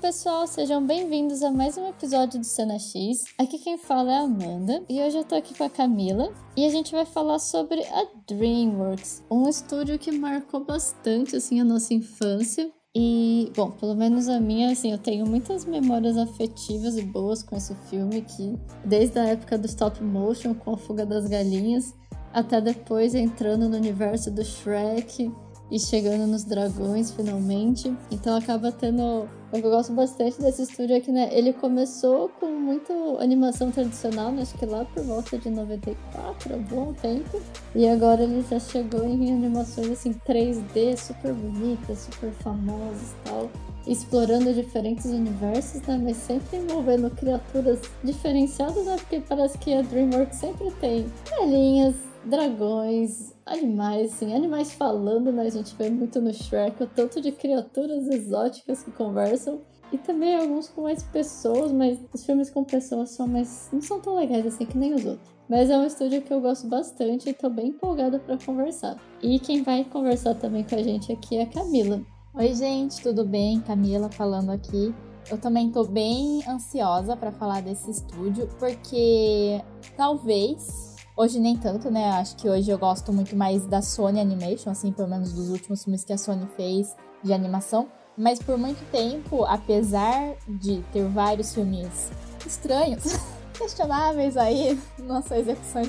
pessoal, sejam bem-vindos a mais um episódio do Cena X. Aqui quem fala é a Amanda e hoje eu tô aqui com a Camila e a gente vai falar sobre a DreamWorks, um estúdio que marcou bastante assim a nossa infância. E, bom, pelo menos a minha, assim, eu tenho muitas memórias afetivas e boas com esse filme que desde a época do stop motion com a fuga das galinhas até depois entrando no universo do Shrek e chegando nos dragões finalmente. Então acaba tendo. O que eu gosto bastante desse estúdio é né, ele começou com muito animação tradicional, né, acho que lá por volta de 94, há bom tempo. E agora ele já chegou em animações assim 3D super bonitas, super famosas e tal. Explorando diferentes universos, né? Mas sempre envolvendo criaturas diferenciadas, né? Porque parece que a DreamWorks sempre tem galinhas, dragões, animais, assim, animais falando, né? A gente vê muito no Shrek o tanto de criaturas exóticas que conversam. E também alguns com mais pessoas, mas os filmes com pessoas são mais. não são tão legais assim que nem os outros. Mas é um estúdio que eu gosto bastante e tô bem empolgada para conversar. E quem vai conversar também com a gente aqui é a Camila. Oi, gente, tudo bem? Camila falando aqui. Eu também tô bem ansiosa para falar desse estúdio, porque talvez Hoje nem tanto, né? Acho que hoje eu gosto muito mais da Sony Animation, assim, pelo menos dos últimos filmes que a Sony fez de animação. Mas por muito tempo, apesar de ter vários filmes estranhos, questionáveis aí na sua execução,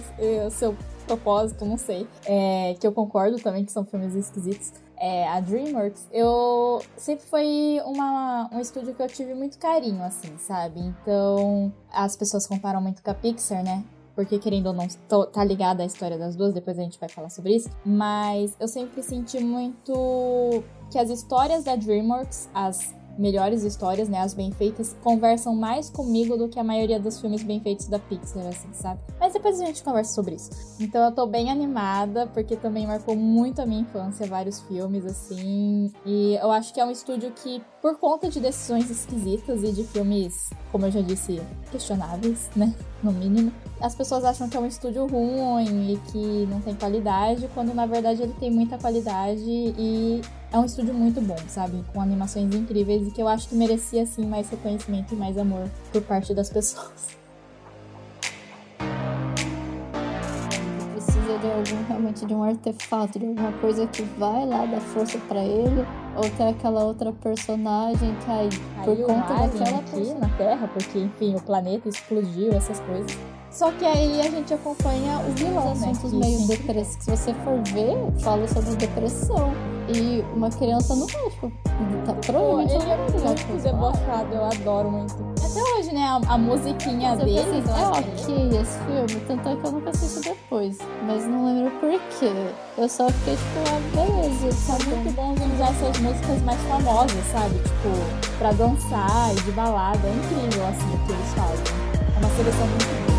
o seu propósito, não sei. É, que eu concordo também que são filmes esquisitos. É, a DreamWorks, eu sempre foi uma, um estúdio que eu tive muito carinho, assim, sabe? Então, as pessoas comparam muito com a Pixar, né? Porque querendo ou não, tô, tá ligada à história das duas, depois a gente vai falar sobre isso. Mas eu sempre senti muito que as histórias da DreamWorks, as melhores histórias, né, as bem feitas, conversam mais comigo do que a maioria dos filmes bem feitos da Pixar, assim, sabe? Mas depois a gente conversa sobre isso. Então eu tô bem animada, porque também marcou muito a minha infância, vários filmes, assim. E eu acho que é um estúdio que, por conta de decisões esquisitas e de filmes, como eu já disse, questionáveis, né? No mínimo, as pessoas acham que é um estúdio ruim e que não tem qualidade, quando na verdade ele tem muita qualidade e é um estúdio muito bom, sabe? Com animações incríveis e que eu acho que merecia, assim, mais reconhecimento e mais amor por parte das pessoas. Precisa de algum, realmente, de um artefato, de alguma coisa que vai lá dar força para ele, ou tem aquela outra personagem que aí, por conta daquela aqui na Terra, porque, enfim, o planeta explodiu, essas coisas. Só que aí a gente acompanha o vilão, Os assuntos né? meio depressivos. Se você for ver, fala sobre depressão. E uma criança não vai, tipo, tá provavelmente ele é muito debochado, eu adoro muito. Até hoje, né, a, a musiquinha mas dele. Assim, é ok esse filme, tanto é que eu nunca assisti depois. Mas não lembro por quê. Eu só fiquei tipo, ah, beleza, sabe? É muito bom usar essas músicas mais famosas, sabe? Tipo, pra dançar e de balada. É incrível, assim, o que eles fazem. É uma seleção muito boa.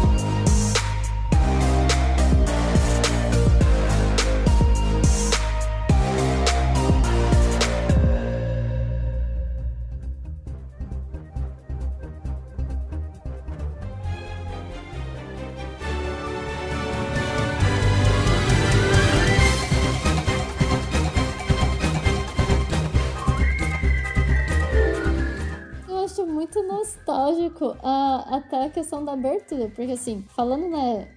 Nostálgico a, até a questão da abertura, porque assim, falando, né,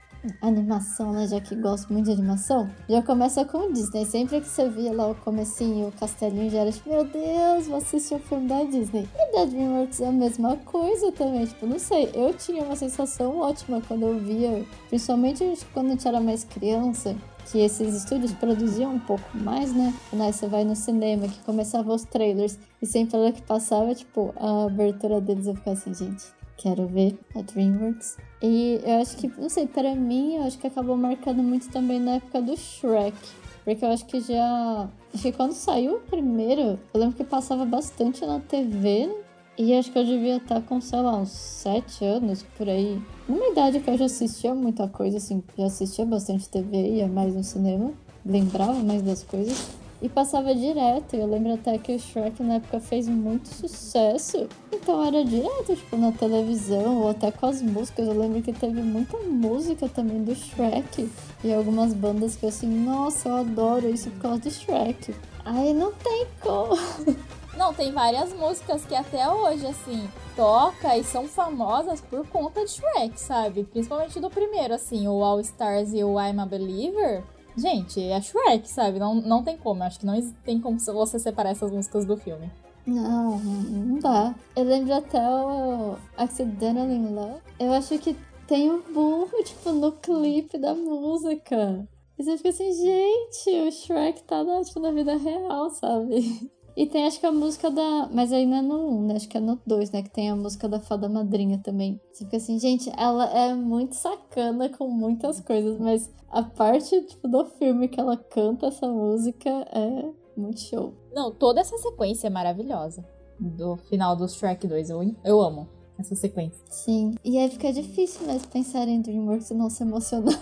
animação, né, já que gosto muito de animação, já começa com o Disney. Sempre que você via lá o comecinho, o castelinho, já era tipo, meu Deus, vou assistir o filme da Disney. E da DreamWorks é a mesma coisa também, tipo, não sei, eu tinha uma sensação ótima quando eu via, principalmente quando a gente era mais criança, que esses estúdios produziam um pouco mais, né? Né, você vai no cinema, que começava os trailers, e sempre era que passava, tipo, a abertura deles, eu ficava assim, gente, quero ver a DreamWorks. E eu acho que, não sei, para mim, eu acho que acabou marcando muito também na época do Shrek. Porque eu acho que já. Acho que quando saiu o primeiro, eu lembro que passava bastante na TV, e acho que eu devia estar com, sei lá, uns sete anos por aí. Numa idade que eu já assistia muita coisa, assim, já assistia bastante TV, ia mais no cinema, lembrava mais das coisas. E passava direto. Eu lembro até que o Shrek na época fez muito sucesso. Então era direto, tipo, na televisão ou até com as músicas. Eu lembro que teve muita música também do Shrek. E algumas bandas que eu assim, nossa, eu adoro isso por causa do Shrek. Aí não tem como. Não, tem várias músicas que até hoje, assim, toca e são famosas por conta de Shrek, sabe? Principalmente do primeiro, assim, o All Stars e o I'm a Believer. Gente, é Shrek, sabe? Não, não tem como. Acho que não tem como você separar essas músicas do filme. Não, não dá. Eu lembro até o Accidental in Love. Eu acho que tem um burro, tipo, no clipe da música. E você fica assim, gente, o Shrek tá na, tipo, na vida real, sabe? E tem acho que a música da. Mas aí não é no 1, né? Acho que é no 2, né? Que tem a música da Fada Madrinha também. Você fica assim, gente, ela é muito sacana com muitas coisas, mas a parte, tipo, do filme que ela canta essa música é muito show. Não, toda essa sequência é maravilhosa. Do final do Shrek 2. Eu, eu amo essa sequência. Sim. E aí fica difícil mesmo pensar em DreamWorks e não se emocionar.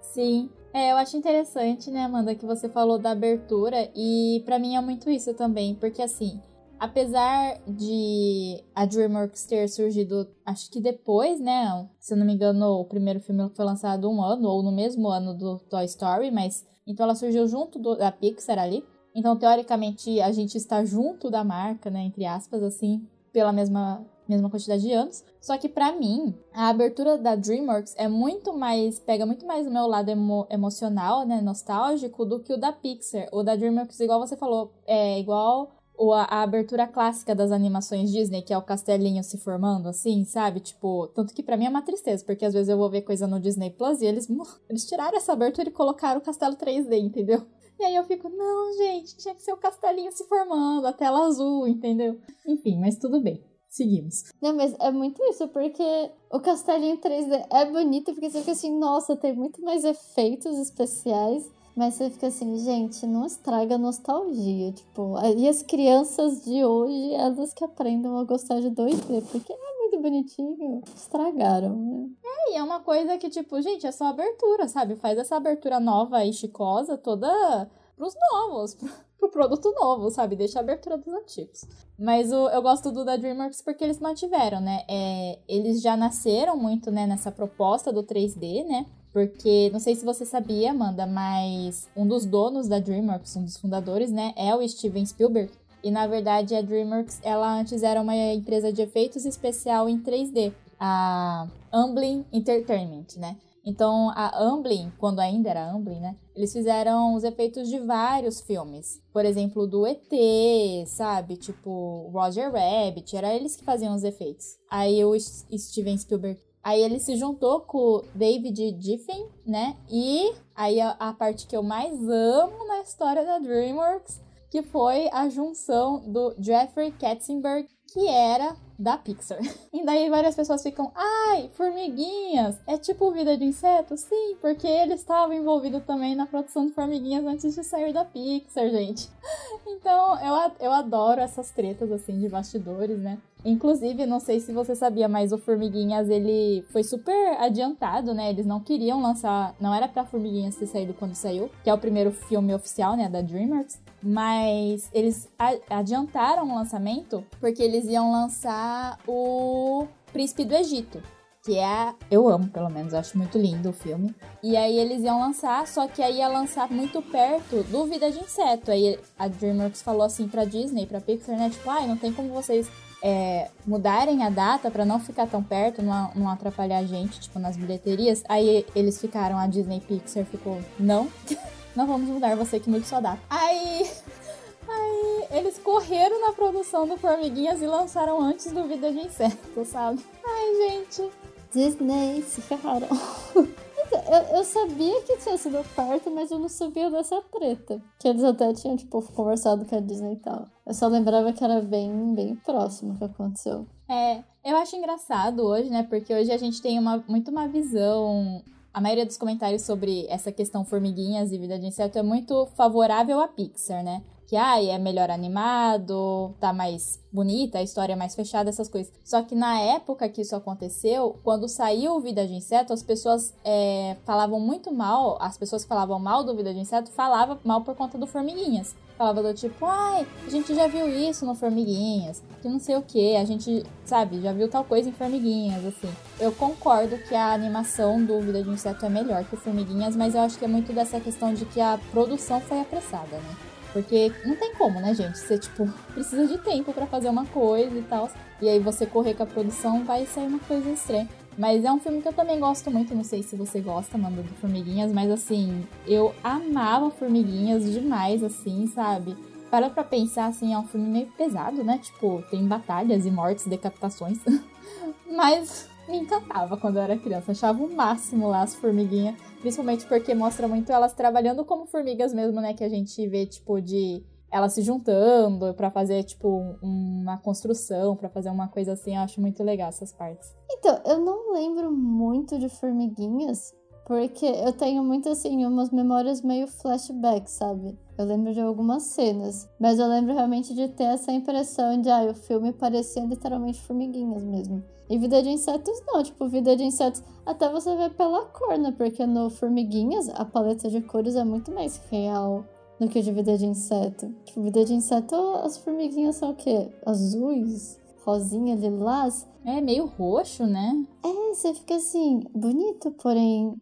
Sim. É, eu acho interessante, né, Amanda, que você falou da abertura e para mim é muito isso também, porque assim, apesar de a DreamWorks ter surgido, acho que depois, né, se não me engano, o primeiro filme foi lançado um ano ou no mesmo ano do Toy Story, mas então ela surgiu junto do, da Pixar ali. Então, teoricamente, a gente está junto da marca, né, entre aspas, assim, pela mesma mesma quantidade de anos. Só que para mim, a abertura da DreamWorks é muito mais pega muito mais o meu lado emo emocional, né, nostálgico do que o da Pixar. O da DreamWorks, igual você falou, é igual ou a, a, abertura clássica das animações Disney, que é o castelinho se formando, assim, sabe? Tipo, tanto que para mim é uma tristeza, porque às vezes eu vou ver coisa no Disney Plus e eles, eles tiraram essa abertura e colocaram o castelo 3D, entendeu? E aí eu fico, não, gente, tinha que ser o castelinho se formando, a tela azul, entendeu? Enfim, mas tudo bem seguimos. Não, mas é muito isso, porque o castelinho 3D é bonito, porque você fica assim, nossa, tem muito mais efeitos especiais. Mas você fica assim, gente, não estraga a nostalgia. Tipo, e as crianças de hoje, elas que aprendam a gostar de 2D, porque é muito bonitinho. Estragaram, né? É, e é uma coisa que, tipo, gente, é só abertura, sabe? Faz essa abertura nova e chicosa toda pros novos, pro produto novo, sabe? Deixa a abertura dos antigos. Mas o, eu gosto do da DreamWorks porque eles mantiveram, né? É, eles já nasceram muito, né, nessa proposta do 3D, né? Porque, não sei se você sabia, Amanda, mas um dos donos da DreamWorks, um dos fundadores, né, é o Steven Spielberg. E, na verdade, a DreamWorks, ela antes era uma empresa de efeitos especial em 3D. A Amblin Entertainment, né? Então, a Amblin, quando ainda era Amblin, né? Eles fizeram os efeitos de vários filmes. Por exemplo, do ET, sabe? Tipo, Roger Rabbit. Era eles que faziam os efeitos. Aí o Steven Spielberg... Aí ele se juntou com o David Giffen, né? E aí a, a parte que eu mais amo na história da DreamWorks, que foi a junção do Jeffrey Katzenberg, que era da Pixar. E daí várias pessoas ficam, ai, formiguinhas, é tipo vida de inseto? Sim, porque ele estava envolvido também na produção de formiguinhas antes de sair da Pixar, gente. Então eu, eu adoro essas tretas assim de bastidores, né? Inclusive, não sei se você sabia, mas o Formiguinhas ele foi super adiantado, né? Eles não queriam lançar, não era para Formiguinhas ter saído quando saiu, que é o primeiro filme oficial, né, da DreamWorks, mas eles adiantaram o lançamento porque eles iam lançar o Príncipe do Egito, que é, eu amo, pelo menos, acho muito lindo o filme. E aí eles iam lançar, só que aí ia lançar muito perto do Vida de Inseto. Aí a DreamWorks falou assim pra Disney, pra Pixar, né? Tipo, ai, ah, não tem como vocês é, mudarem a data para não ficar tão perto, não, não atrapalhar a gente, tipo, nas bilheterias. Aí eles ficaram, a Disney Pixar ficou, não, não vamos mudar, você que mude sua data. Aí, aí eles correram na produção do Formiguinhas e lançaram antes do Vida de Inseto, sabe? Ai, gente. Disney se ferraram. Eu, eu, sabia que tinha sido perto, mas eu não sabia dessa treta. Que eles até tinham, tipo, conversado com a Disney e tal. Eu só lembrava que era bem, bem próximo que aconteceu. É, eu acho engraçado hoje, né? Porque hoje a gente tem uma, muito uma visão. A maioria dos comentários sobre essa questão formiguinhas e vida de inseto é muito favorável à Pixar, né? Que ah, é melhor animado, tá mais bonita, a história é mais fechada, essas coisas. Só que na época que isso aconteceu, quando saiu o Vida de Inseto, as pessoas é, falavam muito mal, as pessoas que falavam mal do Vida de Inseto falavam mal por conta do Formiguinhas. Falava do tipo, ai, a gente já viu isso no Formiguinhas, que não sei o que, a gente, sabe, já viu tal coisa em Formiguinhas, assim. Eu concordo que a animação do Vida de Inseto é melhor que o Formiguinhas, mas eu acho que é muito dessa questão de que a produção foi apressada, né? Porque não tem como, né, gente? Você, tipo, precisa de tempo para fazer uma coisa e tal. E aí você correr com a produção vai sair uma coisa estranha. Mas é um filme que eu também gosto muito, não sei se você gosta, Manda, de Formiguinhas, mas assim, eu amava Formiguinhas demais, assim, sabe? Para pra pensar, assim, é um filme meio pesado, né? Tipo, tem batalhas e mortes, decapitações. mas me encantava quando eu era criança. Achava o máximo lá as formiguinhas. Principalmente porque mostra muito elas trabalhando como formigas mesmo, né? Que a gente vê, tipo, de elas se juntando para fazer, tipo, uma construção, para fazer uma coisa assim. Eu acho muito legal essas partes. Então, eu não lembro muito de formiguinhas, porque eu tenho muito, assim, umas memórias meio flashback, sabe? Eu lembro de algumas cenas, mas eu lembro realmente de ter essa impressão de, ah, o filme parecia literalmente formiguinhas mesmo. E vida de insetos não, tipo, vida de insetos até você vê pela cor, né? Porque no Formiguinhas a paleta de cores é muito mais real do que de vida de inseto. Tipo, vida de inseto, as formiguinhas são o quê? Azuis, rosinha, lilás. É meio roxo, né? É, você fica assim, bonito, porém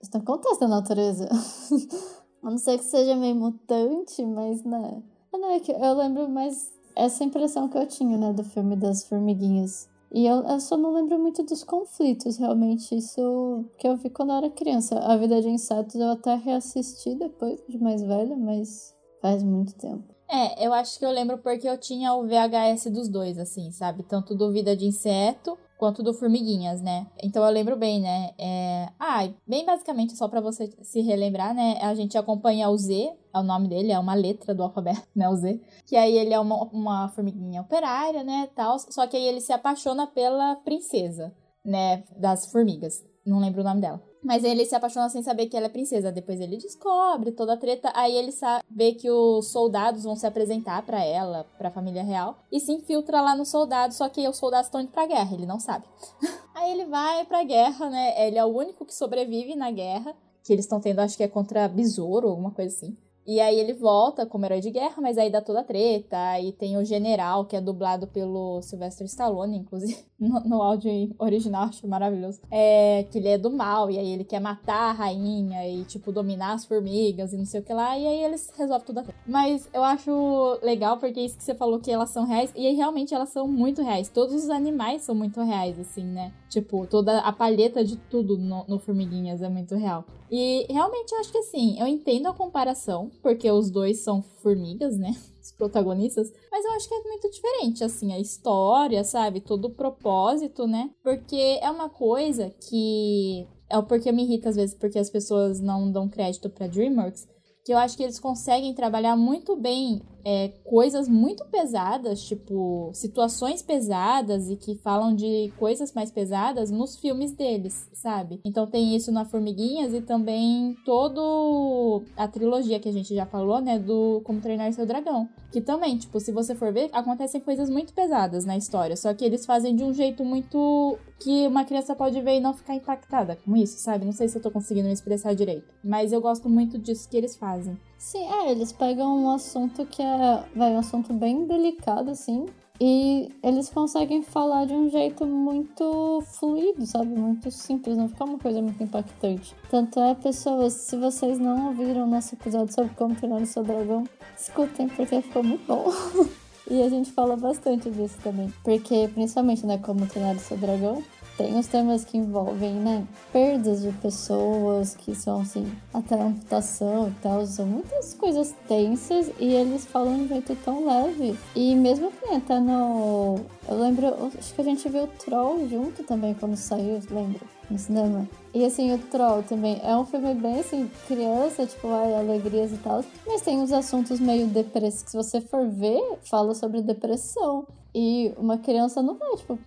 isso não acontece na natureza. A não ser que seja meio mutante, mas né. Ah, não, é que eu lembro mais essa impressão que eu tinha, né, do filme das formiguinhas. E eu, eu, só não lembro muito dos conflitos, realmente. Isso que eu vi quando eu era criança. A Vida de Insetos eu até reassisti depois de mais velha, mas faz muito tempo. É, eu acho que eu lembro porque eu tinha o VHS dos dois, assim, sabe? Tanto do Vida de Inseto quanto do Formiguinhas, né? Então eu lembro bem, né? É... Ah, bem basicamente, só para você se relembrar, né? A gente acompanha o Z, é o nome dele, é uma letra do alfabeto, né? O Z. Que aí ele é uma, uma formiguinha operária, né? Tal, só que aí ele se apaixona pela princesa, né? Das formigas. Não lembro o nome dela. Mas ele se apaixona sem saber que ela é princesa. Depois ele descobre toda a treta. Aí ele vê que os soldados vão se apresentar para ela, pra família real. E se infiltra lá nos soldados. Só que os soldados estão indo pra guerra, ele não sabe. Aí ele vai pra guerra, né? Ele é o único que sobrevive na guerra. Que eles estão tendo, acho que é contra besouro, alguma coisa assim. E aí ele volta como herói de guerra, mas aí dá toda a treta. Aí tem o general, que é dublado pelo Sylvester Stallone, inclusive, no, no áudio original, acho maravilhoso. É que ele é do mal, e aí ele quer matar a rainha e, tipo, dominar as formigas e não sei o que lá. E aí eles resolvem tudo a treta. Mas eu acho legal porque é isso que você falou que elas são reais. E aí realmente elas são muito reais. Todos os animais são muito reais, assim, né? Tipo, toda a palheta de tudo no, no Formiguinhas é muito real. E realmente eu acho que assim, eu entendo a comparação, porque os dois são formigas, né? Os protagonistas. Mas eu acho que é muito diferente, assim, a história, sabe? Todo o propósito, né? Porque é uma coisa que. É o porquê me irrita às vezes, porque as pessoas não dão crédito pra DreamWorks. Que eu acho que eles conseguem trabalhar muito bem é, coisas muito pesadas, tipo situações pesadas e que falam de coisas mais pesadas nos filmes deles, sabe? Então tem isso na Formiguinhas e também todo a trilogia que a gente já falou, né, do Como Treinar Seu Dragão, que também, tipo, se você for ver, acontecem coisas muito pesadas na história, só que eles fazem de um jeito muito que uma criança pode ver e não ficar impactada com isso, sabe? Não sei se eu tô conseguindo me expressar direito, mas eu gosto muito disso que eles fazem. Sim, é, eles pegam um assunto que é, vai, um assunto bem delicado, assim, e eles conseguem falar de um jeito muito fluido, sabe? Muito simples, não fica uma coisa muito impactante. Tanto é, pessoas, se vocês não ouviram o nosso episódio sobre como treinar o seu dragão, escutem, porque ficou muito bom. e a gente fala bastante disso também. Porque, principalmente, né, como treinar o seu dragão, tem os temas que envolvem, né, perdas de pessoas, que são, assim, até amputação e tal, são muitas coisas tensas e eles falam de um jeito tão leve. E mesmo que até no... Eu lembro, acho que a gente viu o Troll junto também quando saiu, lembro, no cinema. E assim, o Troll também é um filme bem assim, criança, tipo, ai, alegrias e tal. Mas tem uns assuntos meio depressivos. Se você for ver, fala sobre depressão. E uma criança não vai, tipo,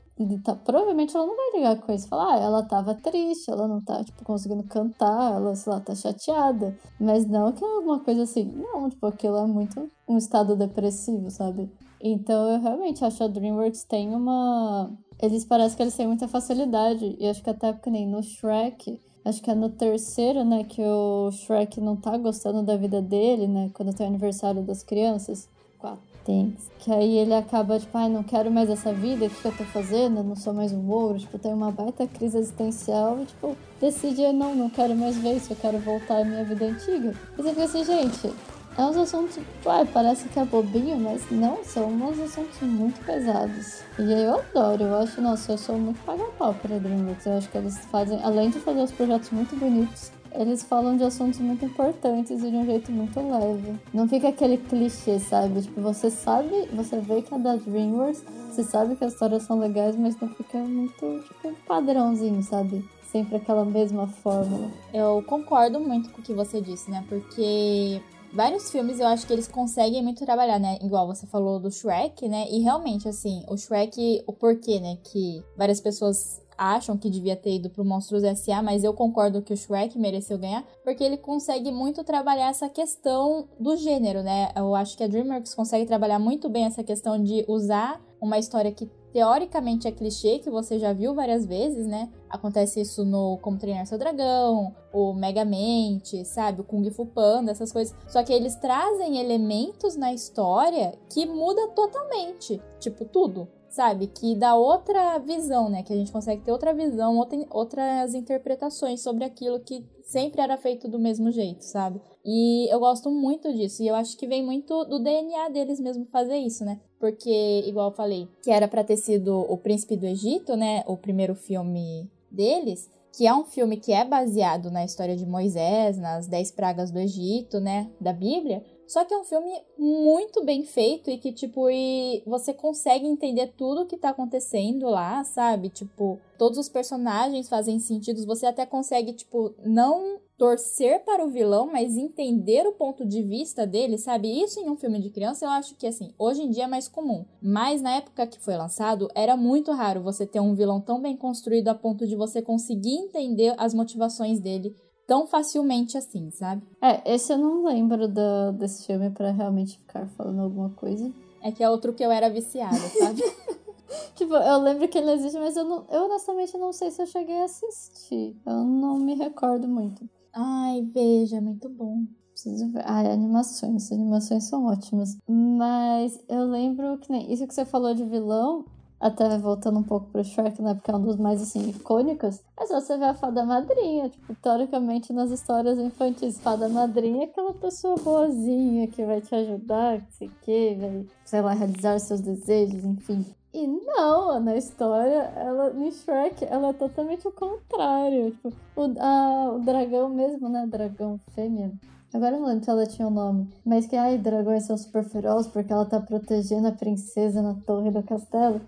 tá, provavelmente ela não vai ligar com isso. Falar, ah, ela tava triste, ela não tá, tipo, conseguindo cantar, ela, sei lá, tá chateada. Mas não que é alguma coisa assim. Não, tipo, aquilo é muito um estado depressivo, sabe? Então eu realmente acho que a DreamWorks tem uma. Eles parecem que eles têm muita facilidade. E acho que até porque nem no Shrek. Acho que é no terceiro, né, que o Shrek não tá gostando da vida dele, né? Quando tem o aniversário das crianças. Quatro tem. Que aí ele acaba, tipo, ai, ah, não quero mais essa vida, o que, que eu tô fazendo? Eu não sou mais um ouro. Tipo, tem uma baita crise existencial e, tipo, decide, não, não quero mais ver isso, eu quero voltar à minha vida antiga. E você fica assim, gente, É uns assuntos, ué, parece que é bobinho, mas não, são uns assuntos muito pesados. E eu adoro, eu acho, nossa, eu sou muito paga-pau pra DreamWorks. Eu acho que eles fazem, além de fazer os projetos muito bonitos, eles falam de assuntos muito importantes e de um jeito muito leve. Não fica aquele clichê, sabe? Tipo, você sabe, você vê que é da DreamWorks, você sabe que as histórias são legais, mas não fica muito, tipo, padrãozinho, sabe? Sempre aquela mesma fórmula. Eu concordo muito com o que você disse, né? Porque vários filmes eu acho que eles conseguem muito trabalhar, né? Igual você falou do Shrek, né? E realmente, assim, o Shrek, o porquê, né? Que várias pessoas acham que devia ter ido pro Monstros S.A., mas eu concordo que o Shrek mereceu ganhar, porque ele consegue muito trabalhar essa questão do gênero, né? Eu acho que a DreamWorks consegue trabalhar muito bem essa questão de usar uma história que teoricamente é clichê, que você já viu várias vezes, né? Acontece isso no Como Treinar Seu Dragão, o Megamente, sabe? O Kung Fu Panda, essas coisas. Só que eles trazem elementos na história que muda totalmente. Tipo, tudo sabe? Que dá outra visão, né? Que a gente consegue ter outra visão, outra, outras interpretações sobre aquilo que sempre era feito do mesmo jeito, sabe? E eu gosto muito disso. E eu acho que vem muito do DNA deles mesmo fazer isso, né? Porque, igual eu falei, que era para ter sido O Príncipe do Egito, né? O primeiro filme deles. Que é um filme que é baseado na história de Moisés, nas Dez Pragas do Egito, né? Da Bíblia. Só que é um filme muito bem feito e que, tipo, e você consegue entender tudo o que tá acontecendo lá, sabe? Tipo, todos os personagens fazem sentido. Você até consegue, tipo, não torcer para o vilão, mas entender o ponto de vista dele, sabe? Isso em um filme de criança eu acho que, assim, hoje em dia é mais comum. Mas na época que foi lançado, era muito raro você ter um vilão tão bem construído a ponto de você conseguir entender as motivações dele tão facilmente assim, sabe? É, esse eu não lembro do, desse filme para realmente ficar falando alguma coisa. É que é outro que eu era viciada, sabe? tipo, eu lembro que ele existe, mas eu, não, eu honestamente não sei se eu cheguei a assistir. Eu não me recordo muito. Ai, veja, é muito bom. Preciso ver. Ai, animações. As animações são ótimas. Mas eu lembro que nem isso que você falou de vilão até voltando um pouco pro Shrek, né? Porque é um dos mais, assim, icônicos. É só você ver a fada madrinha. Tipo, teoricamente, nas histórias infantis, fada madrinha é aquela pessoa boazinha que vai te ajudar, que sei o que, vai, sei lá, realizar seus desejos, enfim. E não, na história, ela, no Shrek, ela é totalmente o contrário. Tipo, o, a, o dragão mesmo, né? Dragão fêmea. Agora eu não lembro se ela tinha um nome. Mas que, ai, dragões são super ferozes porque ela tá protegendo a princesa na torre do castelo.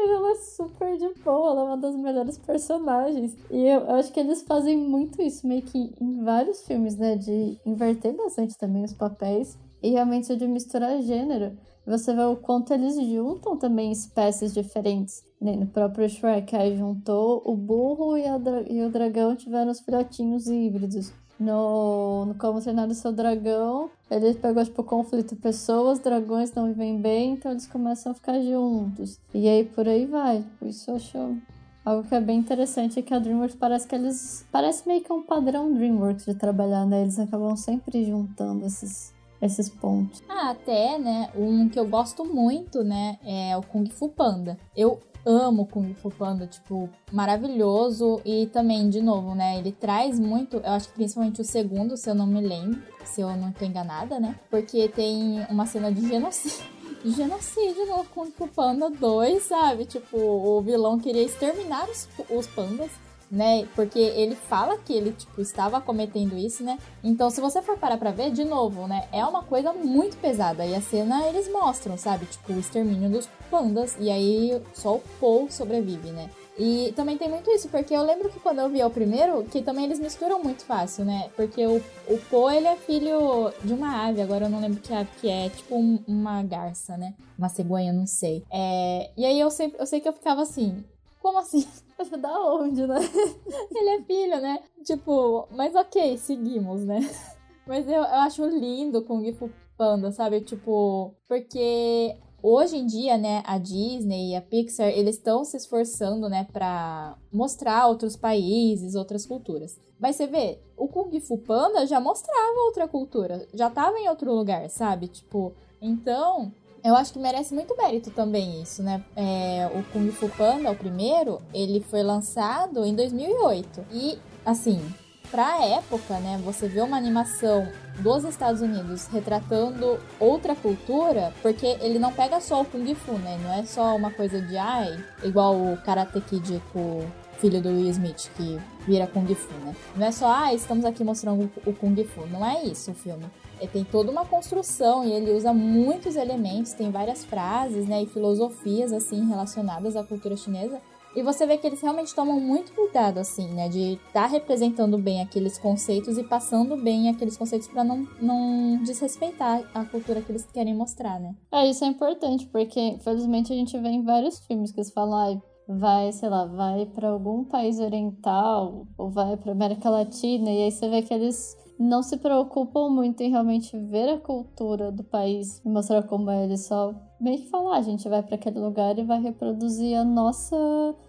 Depois ela é super de boa, ela é uma das melhores personagens. E eu, eu acho que eles fazem muito isso, meio que em vários filmes, né? De inverter bastante também os papéis e realmente de misturar gênero. Você vê o quanto eles juntam também espécies diferentes. Né? No próprio Shrek, aí juntou o burro e, e o dragão tiveram os filhotinhos híbridos no, no Como Treinar o Seu Dragão, ele pegou, tipo, conflito. Pessoas, dragões não vivem bem, então eles começam a ficar juntos. E aí, por aí vai. Isso eu acho algo que é bem interessante, é que a DreamWorks parece que eles... Parece meio que um padrão DreamWorks de trabalhar, né? Eles acabam sempre juntando esses esses pontos. Ah, até, né? Um que eu gosto muito, né? É o Kung Fu Panda. Eu amo Kung Fu Panda, tipo, maravilhoso. E também, de novo, né, ele traz muito, eu acho que principalmente o segundo, se eu não me lembro, se eu não tô enganada, né? Porque tem uma cena de genocídio. genocídio no Kung Fu Panda 2, sabe? Tipo, o vilão queria exterminar os, os pandas né? Porque ele fala que ele, tipo, estava cometendo isso, né? Então, se você for parar pra ver, de novo, né? É uma coisa muito pesada. E a cena eles mostram, sabe? Tipo, o extermínio dos pandas. E aí só o Paul sobrevive, né? E também tem muito isso, porque eu lembro que quando eu vi o primeiro, que também eles misturam muito fácil, né? Porque o, o Po, ele é filho de uma ave, agora eu não lembro que ave que é, tipo um, uma garça, né? Uma cegonha, não sei. É, e aí eu, sempre, eu sei que eu ficava assim, como assim? Da onde, né? Ele é filho, né? Tipo, mas ok, seguimos, né? Mas eu, eu acho lindo Kung Fu Panda, sabe? Tipo, porque hoje em dia, né, a Disney e a Pixar, eles estão se esforçando, né, para mostrar outros países, outras culturas. Mas você vê, o Kung Fu Panda já mostrava outra cultura, já tava em outro lugar, sabe? Tipo, então, eu acho que merece muito mérito também isso, né? É, o Kung Fu Panda, o primeiro, ele foi lançado em 2008. E, assim, pra época, né, você vê uma animação dos Estados Unidos retratando outra cultura, porque ele não pega só o Kung Fu, né? Não é só uma coisa de ai, igual o Karate Kid com filho do Will Smith, que vira Kung Fu, né? Não é só, ah, estamos aqui mostrando o Kung Fu. Não é isso o filme. Ele tem toda uma construção e ele usa muitos elementos, tem várias frases, né, e filosofias assim relacionadas à cultura chinesa e você vê que eles realmente tomam muito cuidado, assim, né? De estar tá representando bem aqueles conceitos e passando bem aqueles conceitos para não, não desrespeitar a cultura que eles querem mostrar, né? É, isso é importante, porque infelizmente a gente vê em vários filmes que eles falam, ah, vai, sei lá, vai para algum país oriental ou vai para América Latina, e aí você vê que eles não se preocupam muito em realmente ver a cultura do país e mostrar como é. Eles só meio que falar, a gente vai para aquele lugar e vai reproduzir a nossa,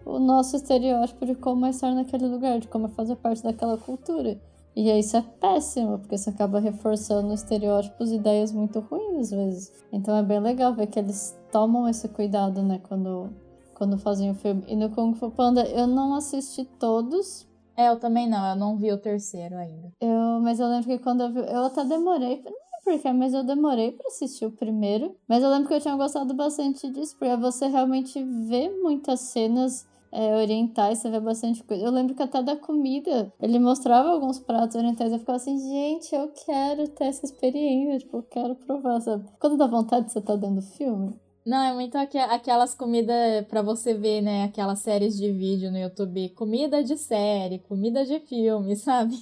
o nosso estereótipo de como é estar naquele lugar, de como é fazer parte daquela cultura. E isso é péssimo, porque isso acaba reforçando estereótipos e ideias muito ruins às vezes. Então é bem legal ver que eles tomam esse cuidado, né, quando, quando fazem o filme. E no Kung Fu Panda eu não assisti todos, é, eu também não, eu não vi o terceiro ainda. Eu, mas eu lembro que quando eu vi, eu até demorei, não sei porquê, mas eu demorei para assistir o primeiro. Mas eu lembro que eu tinha gostado bastante disso, porque você realmente vê muitas cenas é, orientais, você vê bastante coisa. Eu lembro que até da comida, ele mostrava alguns pratos orientais, eu ficava assim, gente, eu quero ter essa experiência, tipo, eu quero provar, sabe? Quando dá vontade, você tá dando filme. Não, é muito aqu aquelas comidas para você ver, né? Aquelas séries de vídeo no YouTube. Comida de série, comida de filme, sabe?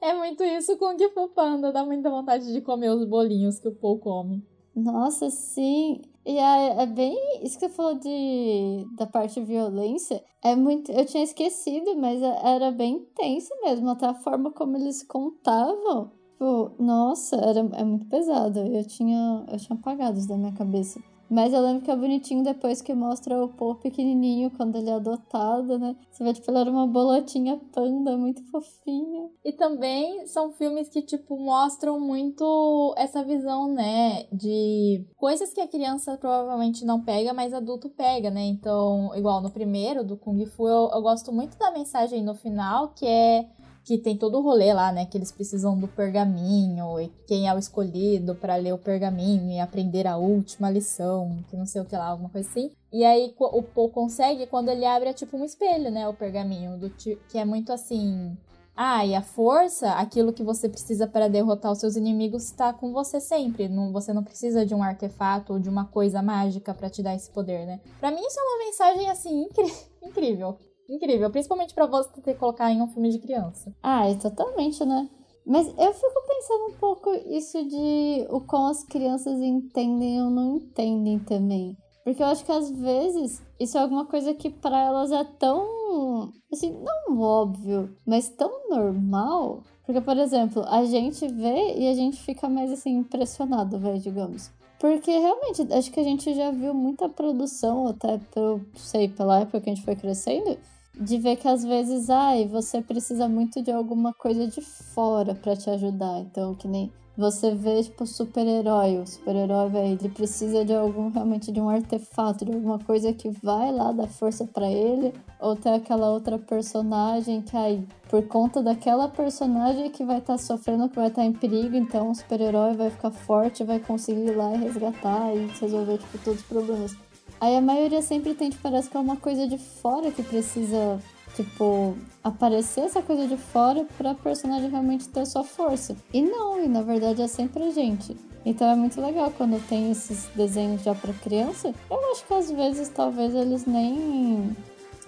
É muito isso com o Fu Panda. Dá muita vontade de comer os bolinhos que o Paul come. Nossa, sim. E é, é, bem. Isso que você falou de, da parte de violência. É muito. Eu tinha esquecido, mas é, era bem intenso mesmo. Até a forma como eles contavam. Tipo, nossa, era, é muito pesado. Eu tinha, eu tinha apagado isso da minha cabeça. Mas eu lembro que é bonitinho depois que mostra o Paul pequenininho, quando ele é adotado, né? Você vê, tipo, ele era uma bolotinha panda, muito fofinha. E também são filmes que, tipo, mostram muito essa visão, né? De coisas que a criança provavelmente não pega, mas adulto pega, né? Então, igual no primeiro, do Kung Fu, eu, eu gosto muito da mensagem no final, que é que tem todo o rolê lá, né? Que eles precisam do pergaminho e quem é o escolhido para ler o pergaminho e aprender a última lição, que não sei o que lá, alguma coisa assim. E aí o Paul consegue quando ele abre é tipo um espelho, né? O pergaminho, do que é muito assim. Ah, e a força, aquilo que você precisa para derrotar os seus inimigos, está com você sempre. Não, você não precisa de um artefato ou de uma coisa mágica para te dar esse poder, né? Para mim isso é uma mensagem assim incrível incrível, principalmente para você ter que colocar em um filme de criança. Ah, é totalmente, né? Mas eu fico pensando um pouco isso de o como as crianças entendem ou não entendem também. Porque eu acho que às vezes isso é alguma coisa que para elas é tão, assim, não óbvio, mas tão normal. Porque, por exemplo, a gente vê e a gente fica mais assim impressionado, vai, digamos. Porque realmente, acho que a gente já viu muita produção, até pelo, sei, pela época que a gente foi crescendo, de ver que às vezes, ai, você precisa muito de alguma coisa de fora para te ajudar. Então, que nem você vê, tipo, super-herói. O super-herói, ele precisa de algum, realmente, de um artefato, de alguma coisa que vai lá dar força para ele. Ou tem aquela outra personagem que, aí, por conta daquela personagem que vai estar tá sofrendo, que vai estar tá em perigo, então o super-herói vai ficar forte, vai conseguir ir lá e resgatar e resolver, tipo, todos os problemas. Aí a maioria sempre tem, tipo, parece que é uma coisa de fora que precisa, tipo, aparecer essa coisa de fora pra personagem realmente ter sua força. E não, e na verdade é sempre a gente. Então é muito legal quando tem esses desenhos já pra criança. Eu acho que às vezes talvez eles nem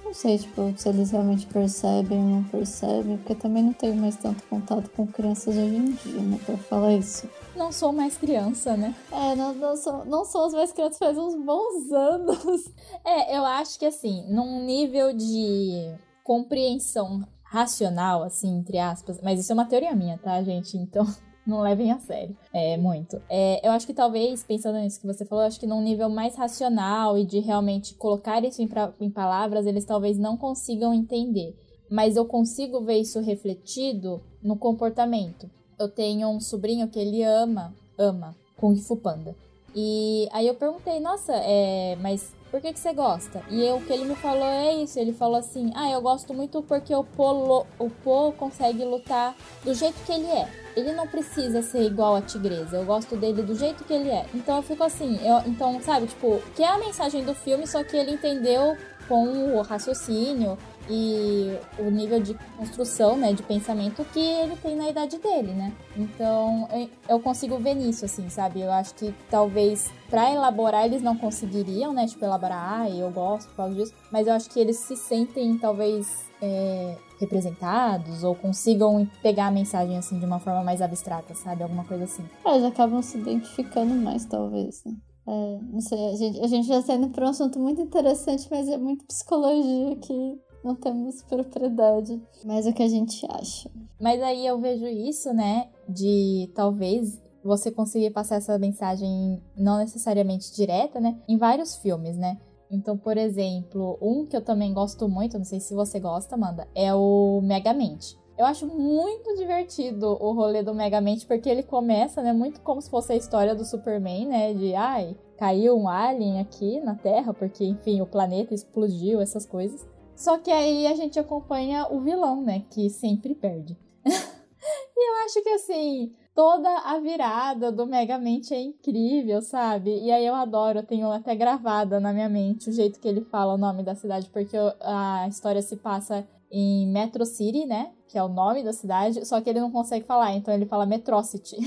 não sei, tipo, se eles realmente percebem ou não percebem, porque também não tenho mais tanto contato com crianças hoje em dia, né, pra falar isso. Não sou mais criança, né? É, não, não, sou, não somos mais crianças faz uns bons anos. É, eu acho que assim, num nível de compreensão racional, assim, entre aspas, mas isso é uma teoria minha, tá, gente? Então não levem a sério. É, muito. É, eu acho que talvez, pensando nisso que você falou, acho que num nível mais racional e de realmente colocar isso em, pra, em palavras, eles talvez não consigam entender. Mas eu consigo ver isso refletido no comportamento. Eu tenho um sobrinho que ele ama, ama Kung Fu Panda. E aí eu perguntei, nossa, é, mas por que, que você gosta? E o que ele me falou é isso. Ele falou assim: Ah, eu gosto muito porque o Po, o po consegue lutar do jeito que ele é. Ele não precisa ser igual a Tigresa. Eu gosto dele do jeito que ele é. Então eu fico assim, eu, então, sabe, tipo, que é a mensagem do filme, só que ele entendeu com o raciocínio e o nível de construção, né, de pensamento que ele tem na idade dele, né? Então, eu consigo ver nisso, assim, sabe? Eu acho que talvez para elaborar eles não conseguiriam, né? Tipo, elaborar, ah, eu gosto por causa disso, mas eu acho que eles se sentem, talvez, é, representados ou consigam pegar a mensagem, assim, de uma forma mais abstrata, sabe? Alguma coisa assim. É, eles acabam se identificando mais, talvez, né? É, não sei, a gente, a gente já está indo para um assunto muito interessante, mas é muito psicologia que não temos propriedade. Mas é o que a gente acha. Mas aí eu vejo isso, né? De talvez você conseguir passar essa mensagem não necessariamente direta, né? Em vários filmes, né? Então, por exemplo, um que eu também gosto muito, não sei se você gosta, Amanda, é o Megamente. Eu acho muito divertido o rolê do Megamente, porque ele começa, né, muito como se fosse a história do Superman, né, de, ai, caiu um alien aqui na Terra, porque, enfim, o planeta explodiu, essas coisas. Só que aí a gente acompanha o vilão, né? Que sempre perde. e eu acho que assim, toda a virada do Megamente é incrível, sabe? E aí eu adoro, eu tenho até gravada na minha mente o jeito que ele fala o nome da cidade, porque a história se passa em Metro City, né? Que é o nome da cidade, só que ele não consegue falar, então ele fala Metrocity.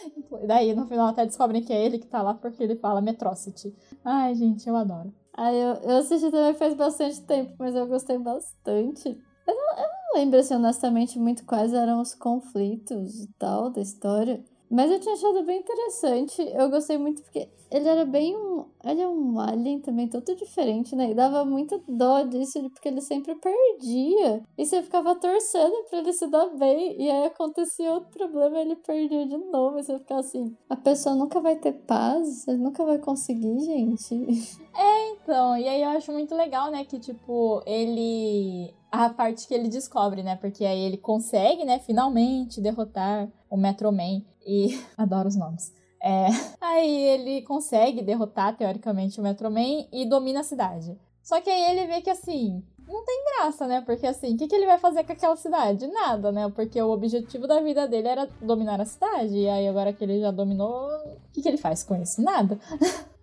Daí no final até descobrem que é ele que tá lá porque ele fala Metrocity. Ai, gente, eu adoro. Ah, eu, eu assisti também faz bastante tempo, mas eu gostei bastante. Eu não, eu não lembro, assim, honestamente, muito quais eram os conflitos e tal da história. Mas eu tinha achado bem interessante. Eu gostei muito porque ele era bem um. Ele é um alien também, todo diferente, né? E dava muita dó disso, porque ele sempre perdia. E você ficava torcendo pra ele se dar bem. E aí acontecia outro problema ele perdia de novo. E você ficava assim: a pessoa nunca vai ter paz, ele nunca vai conseguir, gente. É, então. E aí eu acho muito legal, né? Que, tipo, ele a parte que ele descobre, né? Porque aí ele consegue, né, finalmente derrotar o Metro Man. E adoro os nomes. É, aí ele consegue derrotar, teoricamente, o Metro Man e domina a cidade. Só que aí ele vê que assim, não tem graça, né? Porque assim, o que, que ele vai fazer com aquela cidade? Nada, né? Porque o objetivo da vida dele era dominar a cidade. E aí, agora que ele já dominou, o que, que ele faz com isso? Nada.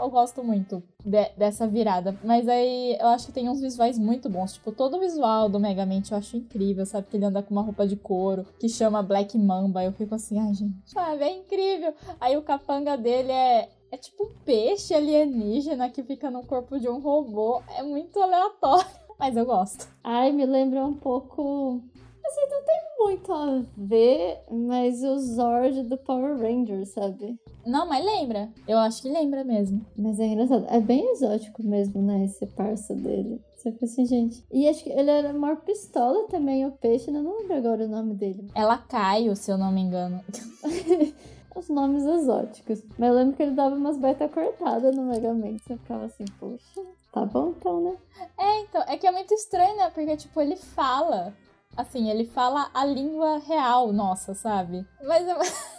Eu gosto muito de, dessa virada. Mas aí eu acho que tem uns visuais muito bons. Tipo, todo o visual do Megamente eu acho incrível, sabe? Que ele anda com uma roupa de couro que chama Black Mamba. Eu fico assim, ai, gente, sabe? É incrível. Aí o capanga dele é, é tipo um peixe alienígena que fica no corpo de um robô. É muito aleatório, mas eu gosto. Ai, me lembra um pouco Assim, não tem muito a ver, mas o Zord do Power Rangers, sabe? Não, mas lembra. Eu acho que lembra mesmo. Mas é engraçado. É bem exótico mesmo, né? Esse parça dele. Você fica assim, gente. E acho que ele era maior pistola também, o peixe. Né? Eu não lembro agora o nome dele. Ela Caio, se eu não me engano. Os nomes exóticos. Mas eu lembro que ele dava umas baita cortadas no Mega Man. Você ficava assim, poxa, tá bom então, né? É, então. É que é muito estranho, né? Porque, tipo, ele fala assim, ele fala a língua real nossa, sabe? Mas eu...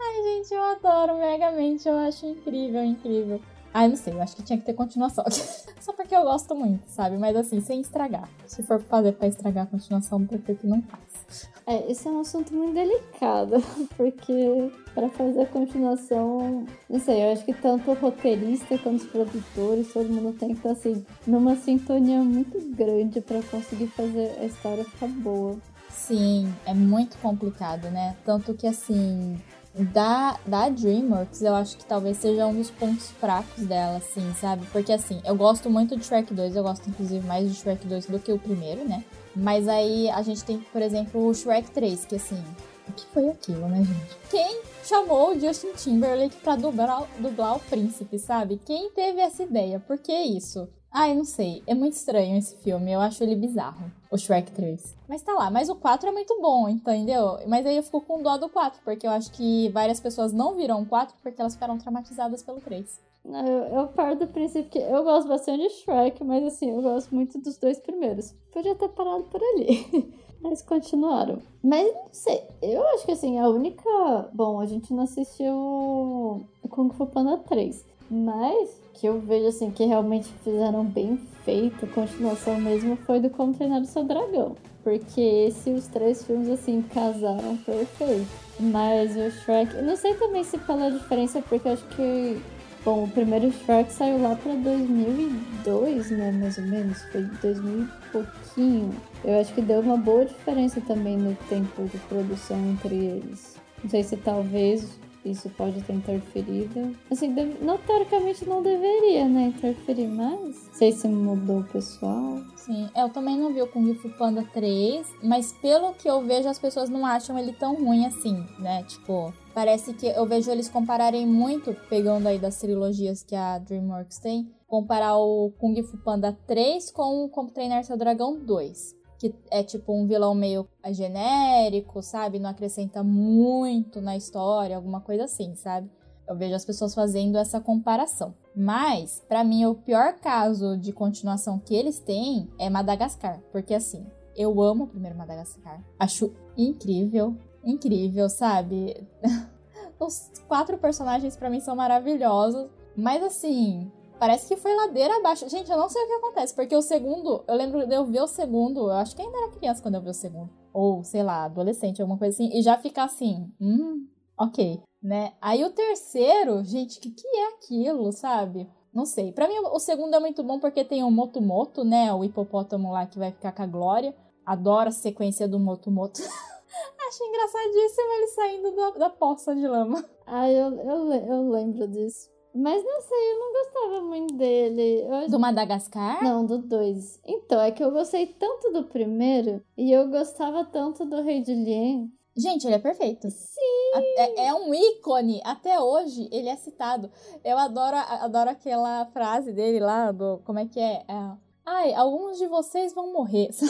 Ai, gente, eu adoro Megamente, eu acho incrível, incrível. Ai, não sei, eu acho que tinha que ter continuação. Só porque eu gosto muito, sabe? Mas assim, sem estragar. Se for fazer pra estragar a continuação, prefiro que não faça. É, esse é um assunto muito delicado, porque para fazer a continuação, não sei, eu acho que tanto o roteirista quanto os produtores, todo mundo tem que estar assim, numa sintonia muito grande para conseguir fazer a história ficar boa. Sim, é muito complicado, né? Tanto que assim, da, da DreamWorks, eu acho que talvez seja um dos pontos fracos dela, assim, sabe? Porque, assim, eu gosto muito de Shrek 2, eu gosto, inclusive, mais de Shrek 2 do que o primeiro, né? Mas aí a gente tem, por exemplo, o Shrek 3, que, assim, o que foi aquilo, né, gente? Quem chamou o Justin Timberlake pra dublar, dublar o príncipe, sabe? Quem teve essa ideia? Por que isso? Ai, não sei. É muito estranho esse filme. Eu acho ele bizarro. O Shrek 3. Mas tá lá. Mas o 4 é muito bom, entendeu? Mas aí eu fico com dó do 4, porque eu acho que várias pessoas não viram o 4 porque elas ficaram traumatizadas pelo 3. Eu, eu paro do princípio que eu gosto bastante de Shrek, mas assim, eu gosto muito dos dois primeiros. Podia ter parado por ali. Mas continuaram. Mas não sei, eu acho que assim, a única. Bom, a gente não assistiu o Kung Fu Panda 3. Mas que eu vejo assim que realmente fizeram bem feito, continuação mesmo, foi do Como Treinar o Seu Dragão. Porque esse os três filmes assim casaram perfeito. Mas o Shrek, não sei também se pela diferença, porque acho que Bom, o primeiro Shrek saiu lá pra 2002, né? Mais ou menos. Foi 2000 e pouquinho. Eu acho que deu uma boa diferença também no tempo de produção entre eles. Não sei se talvez isso pode ter interferido. Assim, não, teoricamente não deveria, né, interferir, mas não sei se mudou o pessoal. Sim, eu também não vi o Kung Fu Panda 3, mas pelo que eu vejo, as pessoas não acham ele tão ruim assim, né? Tipo, parece que eu vejo eles compararem muito, pegando aí das trilogias que a DreamWorks tem, comparar o Kung Fu Panda 3 com o Como Treinar Seu Dragão 2 que é tipo um vilão meio genérico, sabe? Não acrescenta muito na história, alguma coisa assim, sabe? Eu vejo as pessoas fazendo essa comparação. Mas, para mim, o pior caso de continuação que eles têm é Madagascar. Porque, assim, eu amo o primeiro Madagascar. Acho incrível, incrível, sabe? Os quatro personagens para mim são maravilhosos. Mas, assim, Parece que foi ladeira abaixo. Gente, eu não sei o que acontece, porque o segundo, eu lembro de eu ver o segundo, eu acho que ainda era criança quando eu vi o segundo. Ou, sei lá, adolescente, alguma coisa assim, e já fica assim, hum, ok, né? Aí o terceiro, gente, o que, que é aquilo, sabe? Não sei. Para mim, o segundo é muito bom porque tem o Moto-Moto, né? O hipopótamo lá que vai ficar com a Glória. Adoro a sequência do Moto-Moto. Acho engraçadíssimo ele saindo da, da poça de lama. Ah, eu, eu, eu lembro disso. Mas não sei, eu não gostava muito dele. Eu... Do Madagascar? Não, do dois. Então, é que eu gostei tanto do primeiro e eu gostava tanto do Rei de Lien. Gente, ele é perfeito. Sim! É, é, um ícone. Até hoje, ele é citado. Eu adoro, adoro aquela frase dele lá, do... Como é que é? é Ai, alguns de vocês vão morrer.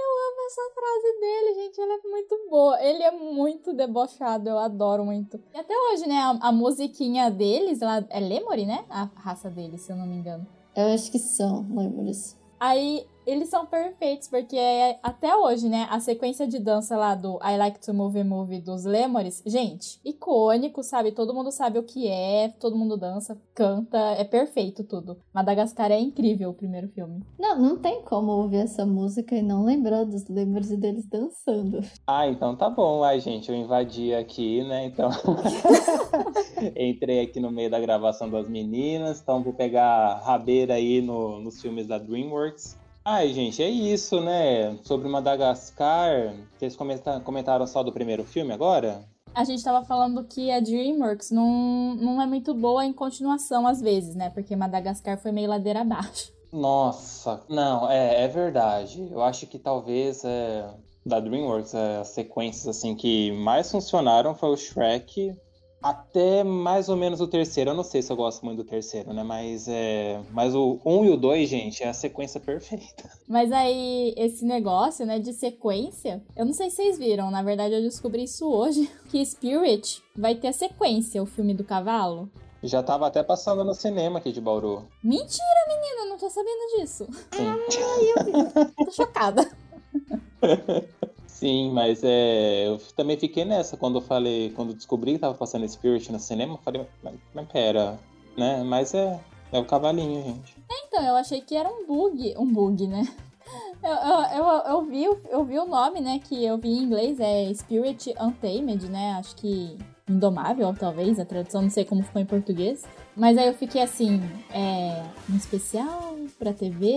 Eu amo essa frase dele, gente. Ela é muito boa. Ele é muito debochado, eu adoro muito. E até hoje, né, a, a musiquinha deles, ela é Lemuri, né? A raça deles, se eu não me engano. Eu acho que são Lemures. Aí eles são perfeitos, porque é, até hoje, né, a sequência de dança lá do I Like to Move Move dos Lemures, gente, icônico, sabe? Todo mundo sabe o que é, todo mundo dança, canta, é perfeito tudo. Madagascar é incrível o primeiro filme. Não, não tem como ouvir essa música e não lembrar dos Lemures e deles dançando. Ah, então tá bom. Ai, gente, eu invadi aqui, né? Então. Entrei aqui no meio da gravação das meninas, então vou pegar rabeira aí no, nos filmes da DreamWorks. Ai, gente, é isso, né? Sobre Madagascar, vocês comentaram só do primeiro filme agora? A gente tava falando que a DreamWorks não, não é muito boa em continuação às vezes, né? Porque Madagascar foi meio ladeira abaixo. Nossa, não, é, é verdade. Eu acho que talvez é, da DreamWorks é, as sequências assim que mais funcionaram foi o Shrek, até mais ou menos o terceiro. Eu não sei se eu gosto muito do terceiro, né? Mas é. Mas o 1 um e o 2, gente, é a sequência perfeita. Mas aí, esse negócio, né, de sequência, eu não sei se vocês viram, na verdade eu descobri isso hoje, que Spirit vai ter a sequência, o filme do cavalo. Já tava até passando no cinema aqui de Bauru. Mentira, menina, não tô sabendo disso. Sim. Ai, eu tô chocada. Sim, mas é, eu também fiquei nessa quando eu falei, quando descobri que tava passando Spirit no cinema, eu falei, mas, mas pera, né? Mas é, é o cavalinho, gente. É, então, eu achei que era um bug, um bug, né? Eu, eu, eu, eu, vi, eu vi o nome, né, que eu vi em inglês, é Spirit Untamed, né? Acho que Indomável, talvez, a tradução, não sei como ficou em português. Mas aí eu fiquei assim, é um especial pra TV,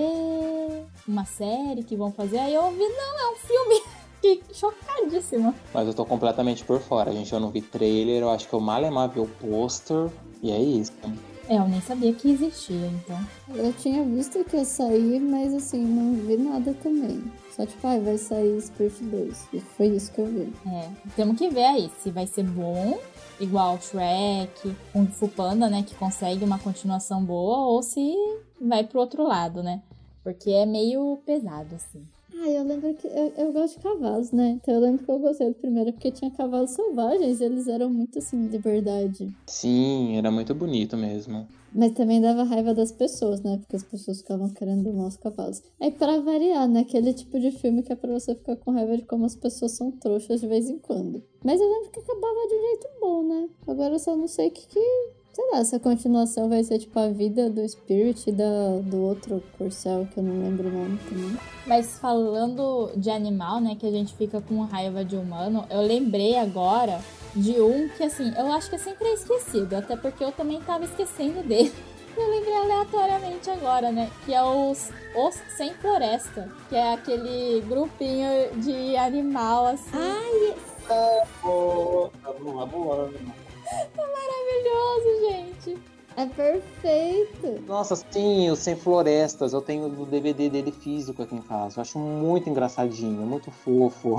uma série que vão fazer. Aí eu ouvi, não, é um filme. fiquei chocadíssima. Mas eu tô completamente por fora, gente. Eu não vi trailer, eu acho que eu mal vi o pôster. E é isso. É, eu nem sabia que existia, então. Eu tinha visto que ia sair, mas assim, não vi nada também. Só tipo, ah, vai sair Spirit 2. E foi isso que eu vi. É, temos que ver aí se vai ser bom, igual Shrek, Kung Fu Panda, né, que consegue uma continuação boa, ou se vai pro outro lado, né? Porque é meio pesado, assim. Ah, eu lembro que eu, eu gosto de cavalos, né? Então eu lembro que eu gostei do primeiro porque tinha cavalos selvagens e eles eram muito assim, de verdade. Sim, era muito bonito mesmo. Mas também dava raiva das pessoas, né? Porque as pessoas ficavam querendo domar os cavalos. Aí, pra variar, né? Aquele tipo de filme que é pra você ficar com raiva de como as pessoas são trouxas de vez em quando. Mas eu lembro que acabava de um jeito bom, né? Agora eu só não sei o que, que Sei lá, essa continuação vai ser tipo a vida do Spirit e da, do outro Corcel, que eu não lembro o nome também. Mas falando de animal, né, que a gente fica com raiva de humano, eu lembrei agora de um que, assim, eu acho que é sempre é esquecido, até porque eu também tava esquecendo dele. Eu lembrei aleatoriamente agora, né? Que é os Os Sem Floresta. Que é aquele grupinho de animal, assim. Ai! Boa, boa, boa. É maravilhoso, gente. É perfeito! Nossa, sim, o Sem Florestas. Eu tenho o DVD dele físico aqui em casa. Eu acho muito engraçadinho, muito fofo.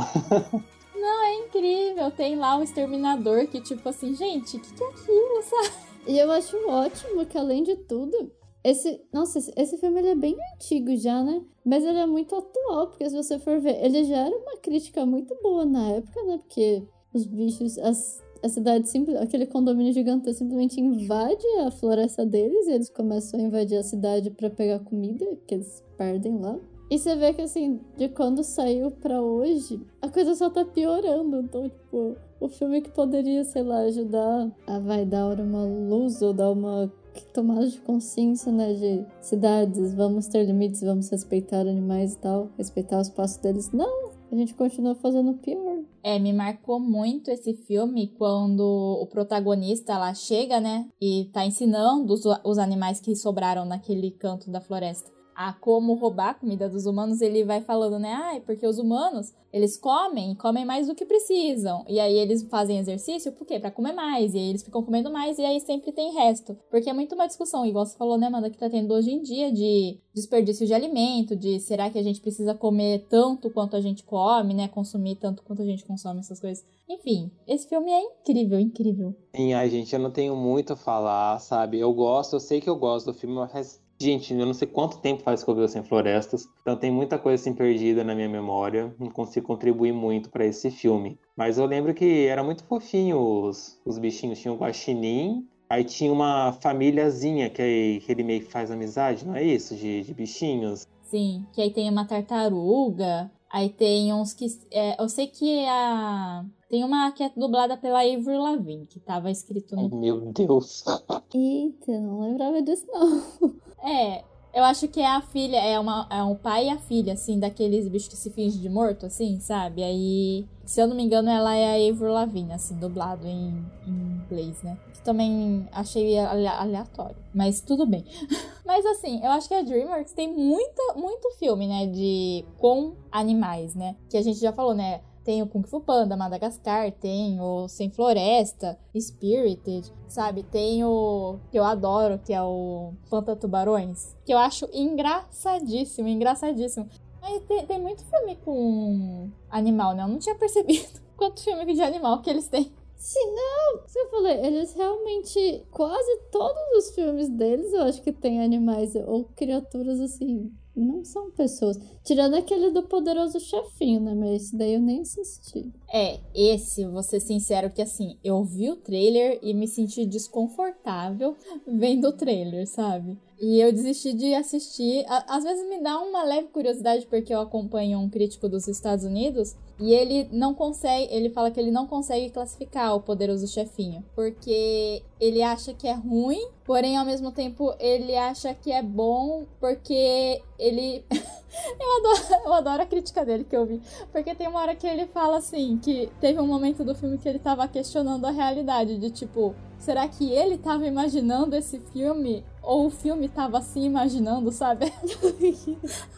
Não, é incrível. Tem lá um exterminador que, tipo assim, gente, o que, que é aquilo, sabe? E eu acho ótimo que, além de tudo, esse. Nossa, esse, filme ele é bem antigo já, né? Mas ele é muito atual, porque se você for ver, ele já era uma crítica muito boa na época, né? Porque os bichos, as, a cidade, aquele condomínio gigantesco simplesmente invade a floresta deles e eles começam a invadir a cidade para pegar comida, que eles perdem lá. E você vê que, assim, de quando saiu pra hoje, a coisa só tá piorando. Então, tipo, o filme que poderia, sei lá, ajudar a vai dar uma luz ou dar uma tomada de consciência, né, de cidades, vamos ter limites, vamos respeitar animais e tal, respeitar o espaço deles. Não, a gente continua fazendo pior. É, me marcou muito esse filme quando o protagonista lá chega, né, e tá ensinando os, os animais que sobraram naquele canto da floresta a como roubar a comida dos humanos, ele vai falando, né? Ah, porque os humanos, eles comem comem mais do que precisam. E aí eles fazem exercício, por quê? Pra comer mais. E aí eles ficam comendo mais e aí sempre tem resto. Porque é muito uma discussão, igual você falou, né, Amanda, que tá tendo hoje em dia de desperdício de alimento, de será que a gente precisa comer tanto quanto a gente come, né? Consumir tanto quanto a gente consome essas coisas. Enfim, esse filme é incrível, incrível. Sim, ai, gente, eu não tenho muito a falar, sabe? Eu gosto, eu sei que eu gosto do filme, mas Gente, eu não sei quanto tempo faz que eu vi Sem Florestas, então tem muita coisa assim perdida na minha memória, não consigo contribuir muito para esse filme. Mas eu lembro que era muito fofinho os, os bichinhos, tinha o guaxinim, aí tinha uma famíliazinha que, que ele meio que faz amizade, não é isso? De, de bichinhos. Sim, que aí tem uma tartaruga, aí tem uns que... É, eu sei que é a... Tem uma que é dublada pela Avery Lavigne, que tava escrito no... Meu Deus! Eita, não lembrava disso não. É, eu acho que é a filha, é, uma, é um pai e a filha, assim, daqueles bichos que se fingem de morto, assim, sabe? Aí, se eu não me engano, ela é a Avril Lavigne, assim, dublado em, em inglês, né? Que também achei aleatório, mas tudo bem. mas assim, eu acho que a DreamWorks tem muita, muito filme, né, de com animais, né? Que a gente já falou, né? Tem o Kung Fu Panda, Madagascar, tem o Sem Floresta, Spirited, sabe? Tem o que eu adoro, que é o Fanta Tubarões, que eu acho engraçadíssimo, engraçadíssimo. Mas tem, tem muito filme com animal, né? Eu não tinha percebido quanto filme de animal que eles têm. Sim, não, você falou, eles realmente, quase todos os filmes deles, eu acho que tem animais ou criaturas assim, não são pessoas. Tirando aquele do poderoso chefinho, né? Mas esse daí eu nem assisti. É, esse, vou ser sincero que assim, eu vi o trailer e me senti desconfortável vendo o trailer, sabe? E eu desisti de assistir. Às vezes me dá uma leve curiosidade porque eu acompanho um crítico dos Estados Unidos e ele não consegue, ele fala que ele não consegue classificar o poderoso chefinho, porque ele acha que é ruim, porém ao mesmo tempo ele acha que é bom porque ele eu adoro, eu adoro a crítica dele que eu vi, porque tem uma hora que ele fala assim, que teve um momento do filme que ele tava questionando a realidade de tipo, será que ele tava imaginando esse filme ou o filme tava se imaginando, sabe?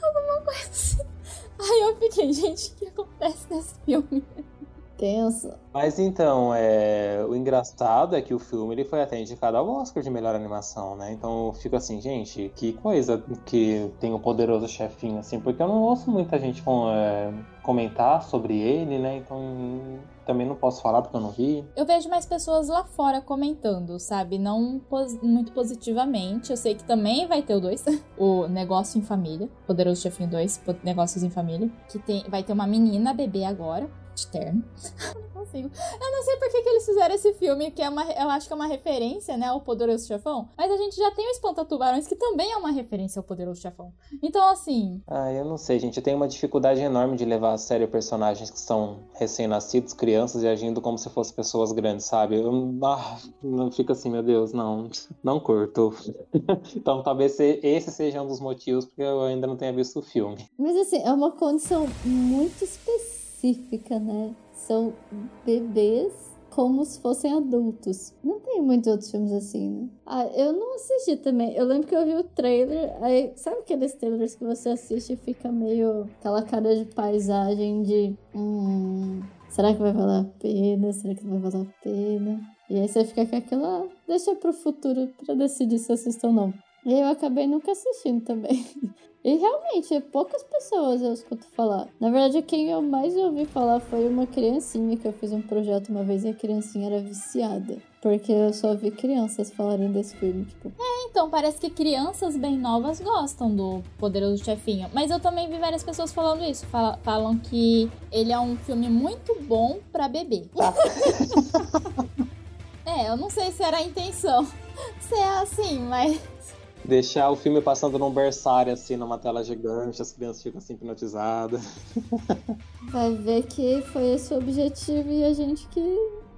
Alguma coisa assim. Aí eu fiquei, gente, o que acontece nesse filme? Tenso. Mas então, é... o engraçado é que o filme ele foi até indicado ao Oscar de melhor animação, né? Então eu fico assim, gente, que coisa que tem o um poderoso chefinho, assim, porque eu não ouço muita gente com, é... comentar sobre ele, né? Então também não posso falar porque eu não vi. Eu vejo mais pessoas lá fora comentando, sabe? Não pos muito positivamente. Eu sei que também vai ter o 2, o Negócio em Família, Poderoso Chefinho 2, Negócios em Família, que tem, vai ter uma menina bebê agora, de terno. consigo. Eu não sei por que, que eles fizeram esse filme, que é uma, eu acho que é uma referência, né, ao Poderoso Chefão. Mas a gente já tem o Espanta-Tubarões, que também é uma referência ao Poderoso Chefão. Então, assim... Ah, eu não sei, gente. Eu tenho uma dificuldade enorme de levar a sério personagens que são recém-nascidos, crianças, e agindo como se fossem pessoas grandes, sabe? Eu ah, não fico assim, meu Deus, não. Não curto. então, talvez esse seja um dos motivos porque eu ainda não tenha visto o filme. Mas, assim, é uma condição muito específica, né? são bebês como se fossem adultos. Não tem muitos outros filmes assim, né? Ah, eu não assisti também. Eu lembro que eu vi o trailer, aí sabe aqueles trailers que você assiste e fica meio aquela cara de paisagem de hum, será que vai valer a pena? Será que não vai valer a pena? E aí você fica com aquela, deixa pro futuro para decidir se assista ou não. E eu acabei nunca assistindo também. E realmente, poucas pessoas eu escuto falar. Na verdade, quem eu mais ouvi falar foi uma criancinha que eu fiz um projeto uma vez e a criancinha era viciada. Porque eu só vi crianças falarem desse filme, tipo. É, então, parece que crianças bem novas gostam do Poderoso Chefinho. Mas eu também vi várias pessoas falando isso. Fala, falam que ele é um filme muito bom pra beber. Tá. é, eu não sei se era a intenção ser assim, mas Deixar o filme passando num berçário, assim, numa tela gigante, as crianças ficam assim hipnotizadas. Vai ver que foi esse o objetivo e a gente que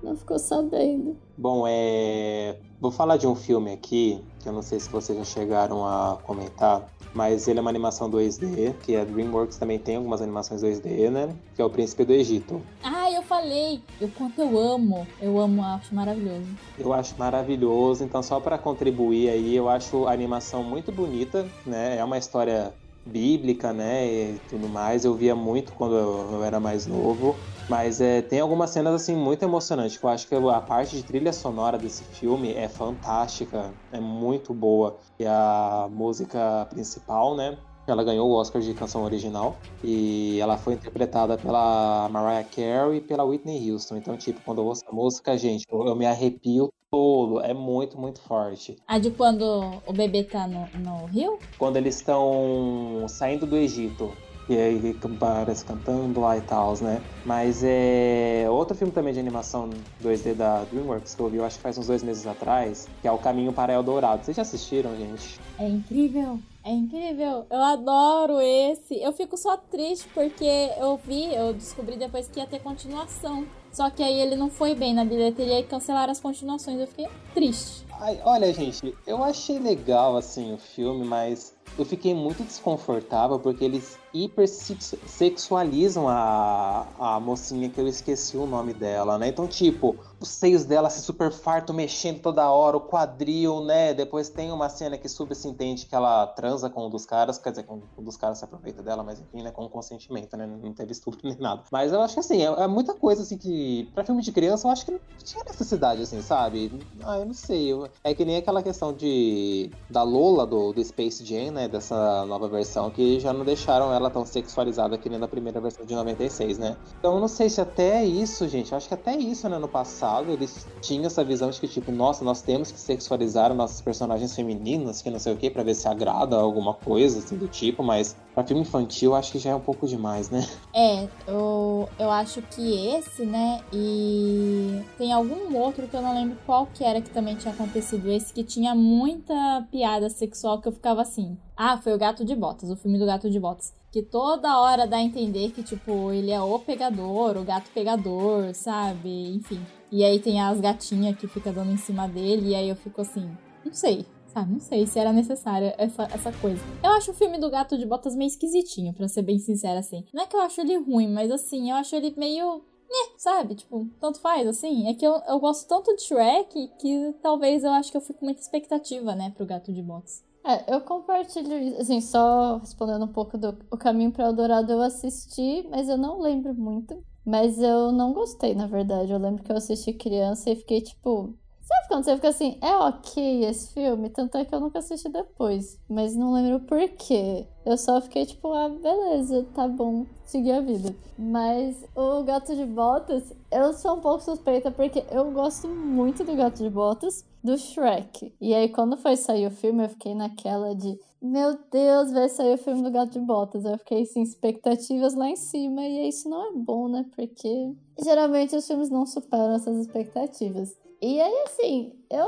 não ficou sabendo. Bom, é. Vou falar de um filme aqui, que eu não sei se vocês já chegaram a comentar, mas ele é uma animação 2D, que a DreamWorks também tem algumas animações 2D, né? Que é o Príncipe do Egito. Ah, eu falei! O quanto eu amo! Eu amo, acho maravilhoso. Eu acho maravilhoso, então só para contribuir aí, eu acho a animação muito bonita, né? É uma história bíblica, né, e tudo mais. Eu via muito quando eu, eu era mais novo. Mas é, tem algumas cenas assim muito emocionantes. Eu acho que a parte de trilha sonora desse filme é fantástica, é muito boa. E a música principal, né? Ela ganhou o Oscar de canção original e ela foi interpretada pela Mariah Carey e pela Whitney Houston. Então, tipo, quando eu ouço a música, gente, eu, me arrepio todo. É muito, muito forte. A de quando o bebê tá no, no rio? Quando eles estão saindo do Egito. E aí parece cantando lá e tal, né? Mas é outro filme também de animação 2D da DreamWorks que eu vi, eu acho que faz uns dois meses atrás, que é O Caminho para Eldorado. Vocês já assistiram, gente? É incrível. É incrível, eu adoro esse. Eu fico só triste porque eu vi, eu descobri depois que ia ter continuação. Só que aí ele não foi bem na bilheteria e cancelaram as continuações. Eu fiquei triste. Ai, olha, gente, eu achei legal assim o filme, mas eu fiquei muito desconfortável porque eles hipersexualizam a, a mocinha que eu esqueci o nome dela, né? Então, tipo, os seios dela se super farto, mexendo toda hora, o quadril, né? Depois tem uma cena que sub se entende que ela transa com um dos caras, quer dizer, com um dos caras se aproveita dela, mas enfim, né? Com consentimento, né? Não teve estupro nem nada. Mas eu acho que assim, é, é, muita coisa assim que, pra filme de criança, eu acho que não tinha necessidade, assim, sabe? Ah, eu não sei. É que nem aquela questão de da Lola do, do Space Jam, né? Dessa nova versão, que já não deixaram ela tão sexualizada que nem na primeira versão de 96, né? Então eu não sei se até isso, gente, acho que até isso, né, no passado eles tinham essa visão de que, tipo, nossa, nós temos que sexualizar nossos personagens femininos, que não sei o que, pra ver se agrada alguma coisa, assim, do tipo, mas pra filme infantil acho que já é um pouco demais, né? É, eu, eu acho que esse, né, e tem algum outro que eu não lembro qual que era que também tinha acontecido, esse que tinha muita piada sexual que eu ficava assim. Ah, foi o Gato de Botas, o filme do Gato de Botas que toda hora dá a entender que, tipo, ele é o pegador, o gato pegador, sabe? Enfim. E aí tem as gatinhas que fica dando em cima dele, e aí eu fico assim, não sei, sabe? Não sei se era necessária essa, essa coisa. Eu acho o filme do Gato de Botas meio esquisitinho, para ser bem sincera, assim. Não é que eu acho ele ruim, mas assim, eu acho ele meio. Né, sabe? Tipo, tanto faz, assim. É que eu, eu gosto tanto de Shrek que talvez eu acho que eu fico com muita expectativa, né, pro Gato de Botas. É, eu compartilho assim, só respondendo um pouco do O Caminho para Eldorado eu assisti, mas eu não lembro muito. Mas eu não gostei, na verdade. Eu lembro que eu assisti criança e fiquei tipo. Sabe quando você fica assim, é ok esse filme? Tanto é que eu nunca assisti depois. Mas não lembro por quê. Eu só fiquei tipo, ah, beleza, tá bom, seguir a vida. Mas o Gato de Botas, eu sou um pouco suspeita porque eu gosto muito do Gato de Botas, do Shrek. E aí, quando foi sair o filme, eu fiquei naquela de, meu Deus, vai sair o filme do Gato de Botas. Eu fiquei, assim, expectativas lá em cima. E isso não é bom, né? Porque geralmente os filmes não superam essas expectativas. E aí, assim, eu,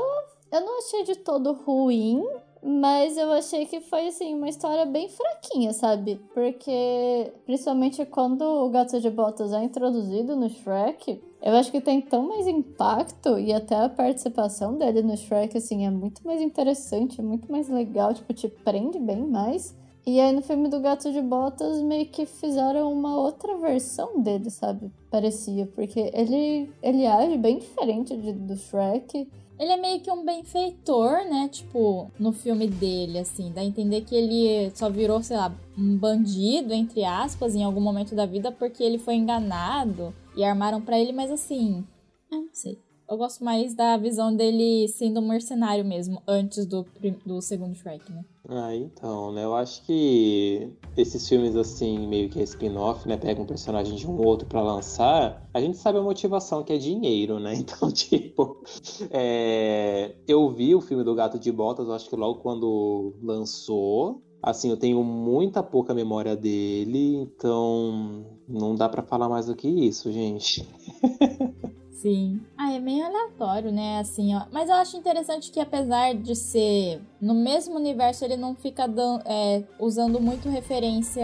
eu não achei de todo ruim, mas eu achei que foi, assim, uma história bem fraquinha, sabe? Porque, principalmente quando o Gato de Botas é introduzido no Shrek, eu acho que tem tão mais impacto e até a participação dele no Shrek, assim, é muito mais interessante, é muito mais legal, tipo, te prende bem mais. E aí no filme do Gato de Botas meio que fizeram uma outra versão dele, sabe? Parecia, porque ele, ele age bem diferente de, do Shrek. Ele é meio que um benfeitor, né? Tipo, no filme dele, assim. Dá a entender que ele só virou, sei lá, um bandido, entre aspas, em algum momento da vida porque ele foi enganado e armaram para ele, mas assim. não sei. Eu gosto mais da visão dele sendo um mercenário mesmo, antes do, do segundo Shrek, né? Ah, então, né? Eu acho que esses filmes, assim, meio que é spin-off, né? Pega um personagem de um outro para lançar, a gente sabe a motivação que é dinheiro, né? Então, tipo, é... eu vi o filme do Gato de Botas, eu acho que logo quando lançou. Assim, eu tenho muita pouca memória dele, então não dá para falar mais do que isso, gente. Sim. Ah, é meio aleatório, né? Assim, ó. Mas eu acho interessante que, apesar de ser no mesmo universo, ele não fica é, usando muito referência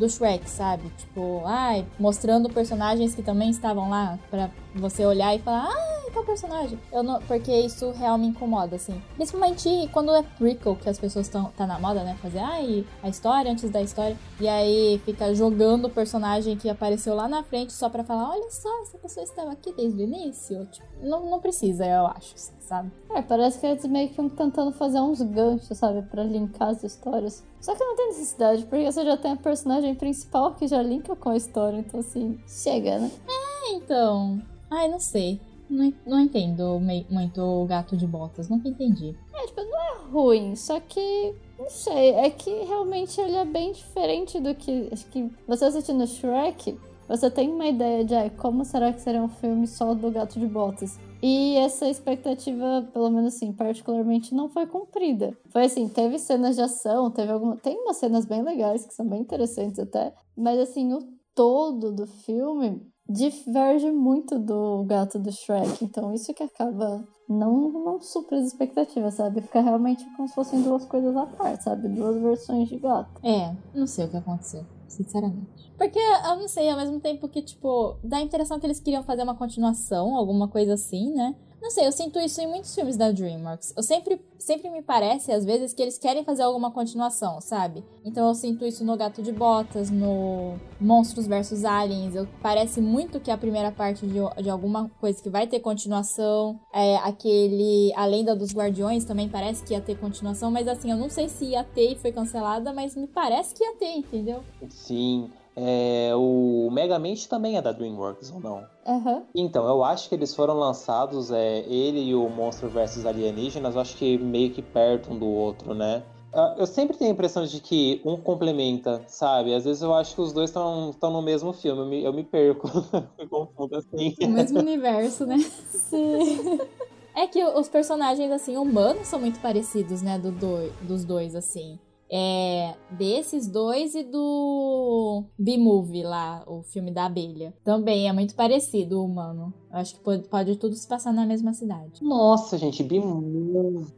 do Shrek, sabe? Tipo, ai, mostrando personagens que também estavam lá para você olhar e falar, ah, tal personagem. Eu não, porque isso realmente me incomoda, assim. Principalmente quando é prequel, que as pessoas estão tá na moda, né? Fazer ai, a história antes da história. E aí fica jogando o personagem que apareceu lá na frente só pra falar: olha só, essa pessoa estava aqui desde o início. Tipo, não, não precisa, eu acho, sabe? É, parece que eles meio que estão tentando fazer uns ganchos, sabe? Pra linkar as histórias. Só que não tem necessidade, porque você já tem a personagem principal que já linka com a história. Então, assim, chega, né? É, então. Ai, não sei. Não, não entendo muito o gato de botas, nunca entendi. É, tipo, não é ruim, só que. Não sei, é que realmente ele é bem diferente do que. Acho que você assistindo Shrek, você tem uma ideia de ah, como será que seria um filme só do gato de botas. E essa expectativa, pelo menos assim, particularmente não foi cumprida. Foi assim, teve cenas de ação, teve alguma. Tem umas cenas bem legais, que são bem interessantes até. Mas assim, o todo do filme diverge muito do gato do Shrek. Então isso que acaba não, não supra as expectativas, sabe? Fica realmente como se fossem duas coisas à parte, sabe? Duas versões de gato. É, não sei o que aconteceu, sinceramente. Porque eu não sei, ao mesmo tempo que, tipo, dá a impressão que eles queriam fazer uma continuação, alguma coisa assim, né? Não sei, eu sinto isso em muitos filmes da DreamWorks. Eu sempre, sempre me parece, às vezes, que eles querem fazer alguma continuação, sabe? Então eu sinto isso no Gato de Botas, no Monstros vs Aliens. Eu, parece muito que é a primeira parte de, de alguma coisa que vai ter continuação. É, aquele A Lenda dos Guardiões também parece que ia ter continuação, mas assim, eu não sei se ia ter e foi cancelada, mas me parece que ia ter, entendeu? Sim. É, o Megamente também é da DreamWorks ou não? Uhum. Então, eu acho que eles foram lançados, é, ele e o Monstro vs Alienígenas, eu acho que meio que perto um do outro, né? Ah, eu sempre tenho a impressão de que um complementa, sabe? Às vezes eu acho que os dois estão no mesmo filme, eu me, eu me perco, me confundo assim. O mesmo universo, né? Sim. É que os personagens, assim, humanos são muito parecidos, né? Do do, dos dois, assim. É desses dois e do B-Movie lá, o filme da abelha. Também é muito parecido o humano. Eu acho que pode, pode tudo se passar na mesma cidade. Nossa, gente, B-Movie.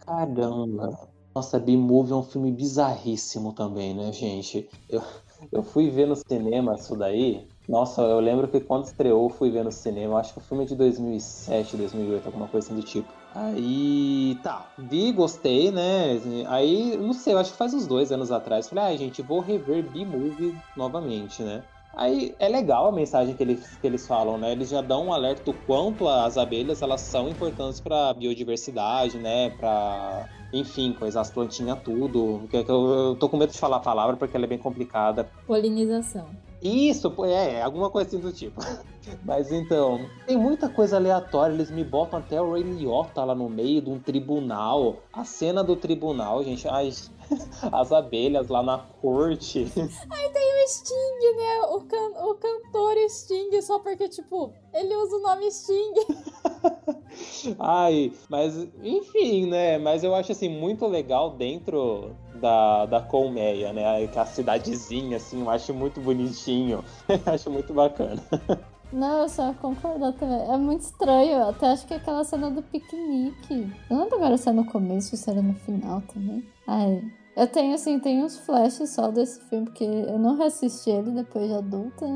Caramba. Nossa, B-Movie é um filme bizarríssimo também, né, gente? Eu, eu fui ver no cinema isso daí. Nossa, eu lembro que quando estreou, fui ver no cinema. Acho que o filme é de 2007, 2008, alguma coisa assim do tipo. Aí, tá, vi, gostei, né? Aí, não sei, eu acho que faz uns dois anos atrás, falei, ah, gente, vou rever B-Movie novamente, né? Aí é legal a mensagem que eles, que eles falam, né? Eles já dão um alerta do quanto as abelhas elas são importantes para biodiversidade, né? Para, enfim, coisas, as plantinhas tudo. Eu, eu tô com medo de falar a palavra porque ela é bem complicada. Polinização. Isso, é, alguma coisa assim do tipo. Mas então, tem muita coisa aleatória. Eles me botam até o Ray Liotta lá no meio de um tribunal. A cena do tribunal, gente. Ai, as abelhas lá na corte. Aí tem o Sting, né? O, can o cantor Sting, só porque, tipo, ele usa o nome Sting. Ai, mas enfim, né? Mas eu acho assim muito legal dentro da, da colmeia, né? A cidadezinha, assim, eu acho muito bonitinho. acho muito bacana. Não, eu só concordo também. É muito estranho. Eu até acho que é aquela cena do piquenique. Eu não lembro agora se é no começo ou se era no final também. Ai. Eu tenho, assim, tenho uns flashes só desse filme, porque eu não reassisti ele depois de adulta?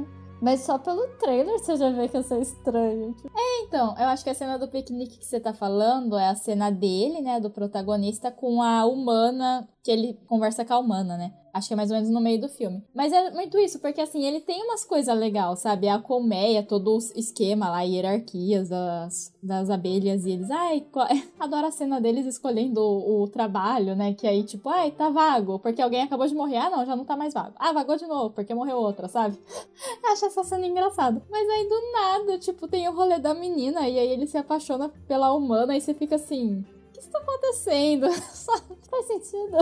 Mas só pelo trailer você já vê que isso é estranho. Tipo. É, então, eu acho que a cena do piquenique que você tá falando é a cena dele, né, do protagonista, com a humana, que ele conversa com a humana, né? Acho que é mais ou menos no meio do filme. Mas é muito isso, porque assim, ele tem umas coisas legais, sabe? A colmeia, todo o esquema lá, hierarquias das, das abelhas, e eles, ai, adoro a cena deles escolhendo o, o, trabalho, né? Que aí, tipo, ai, tá vago, porque alguém acabou de morrer. Ah, não, já não tá mais vago. Ah, vagou de novo, porque morreu outra, sabe? Acho essa cena engraçada. Mas aí do nada, tipo, tem o rolê da menina, e aí ele se apaixona pela humana, e você fica assim que está acontecendo? Faz sentido.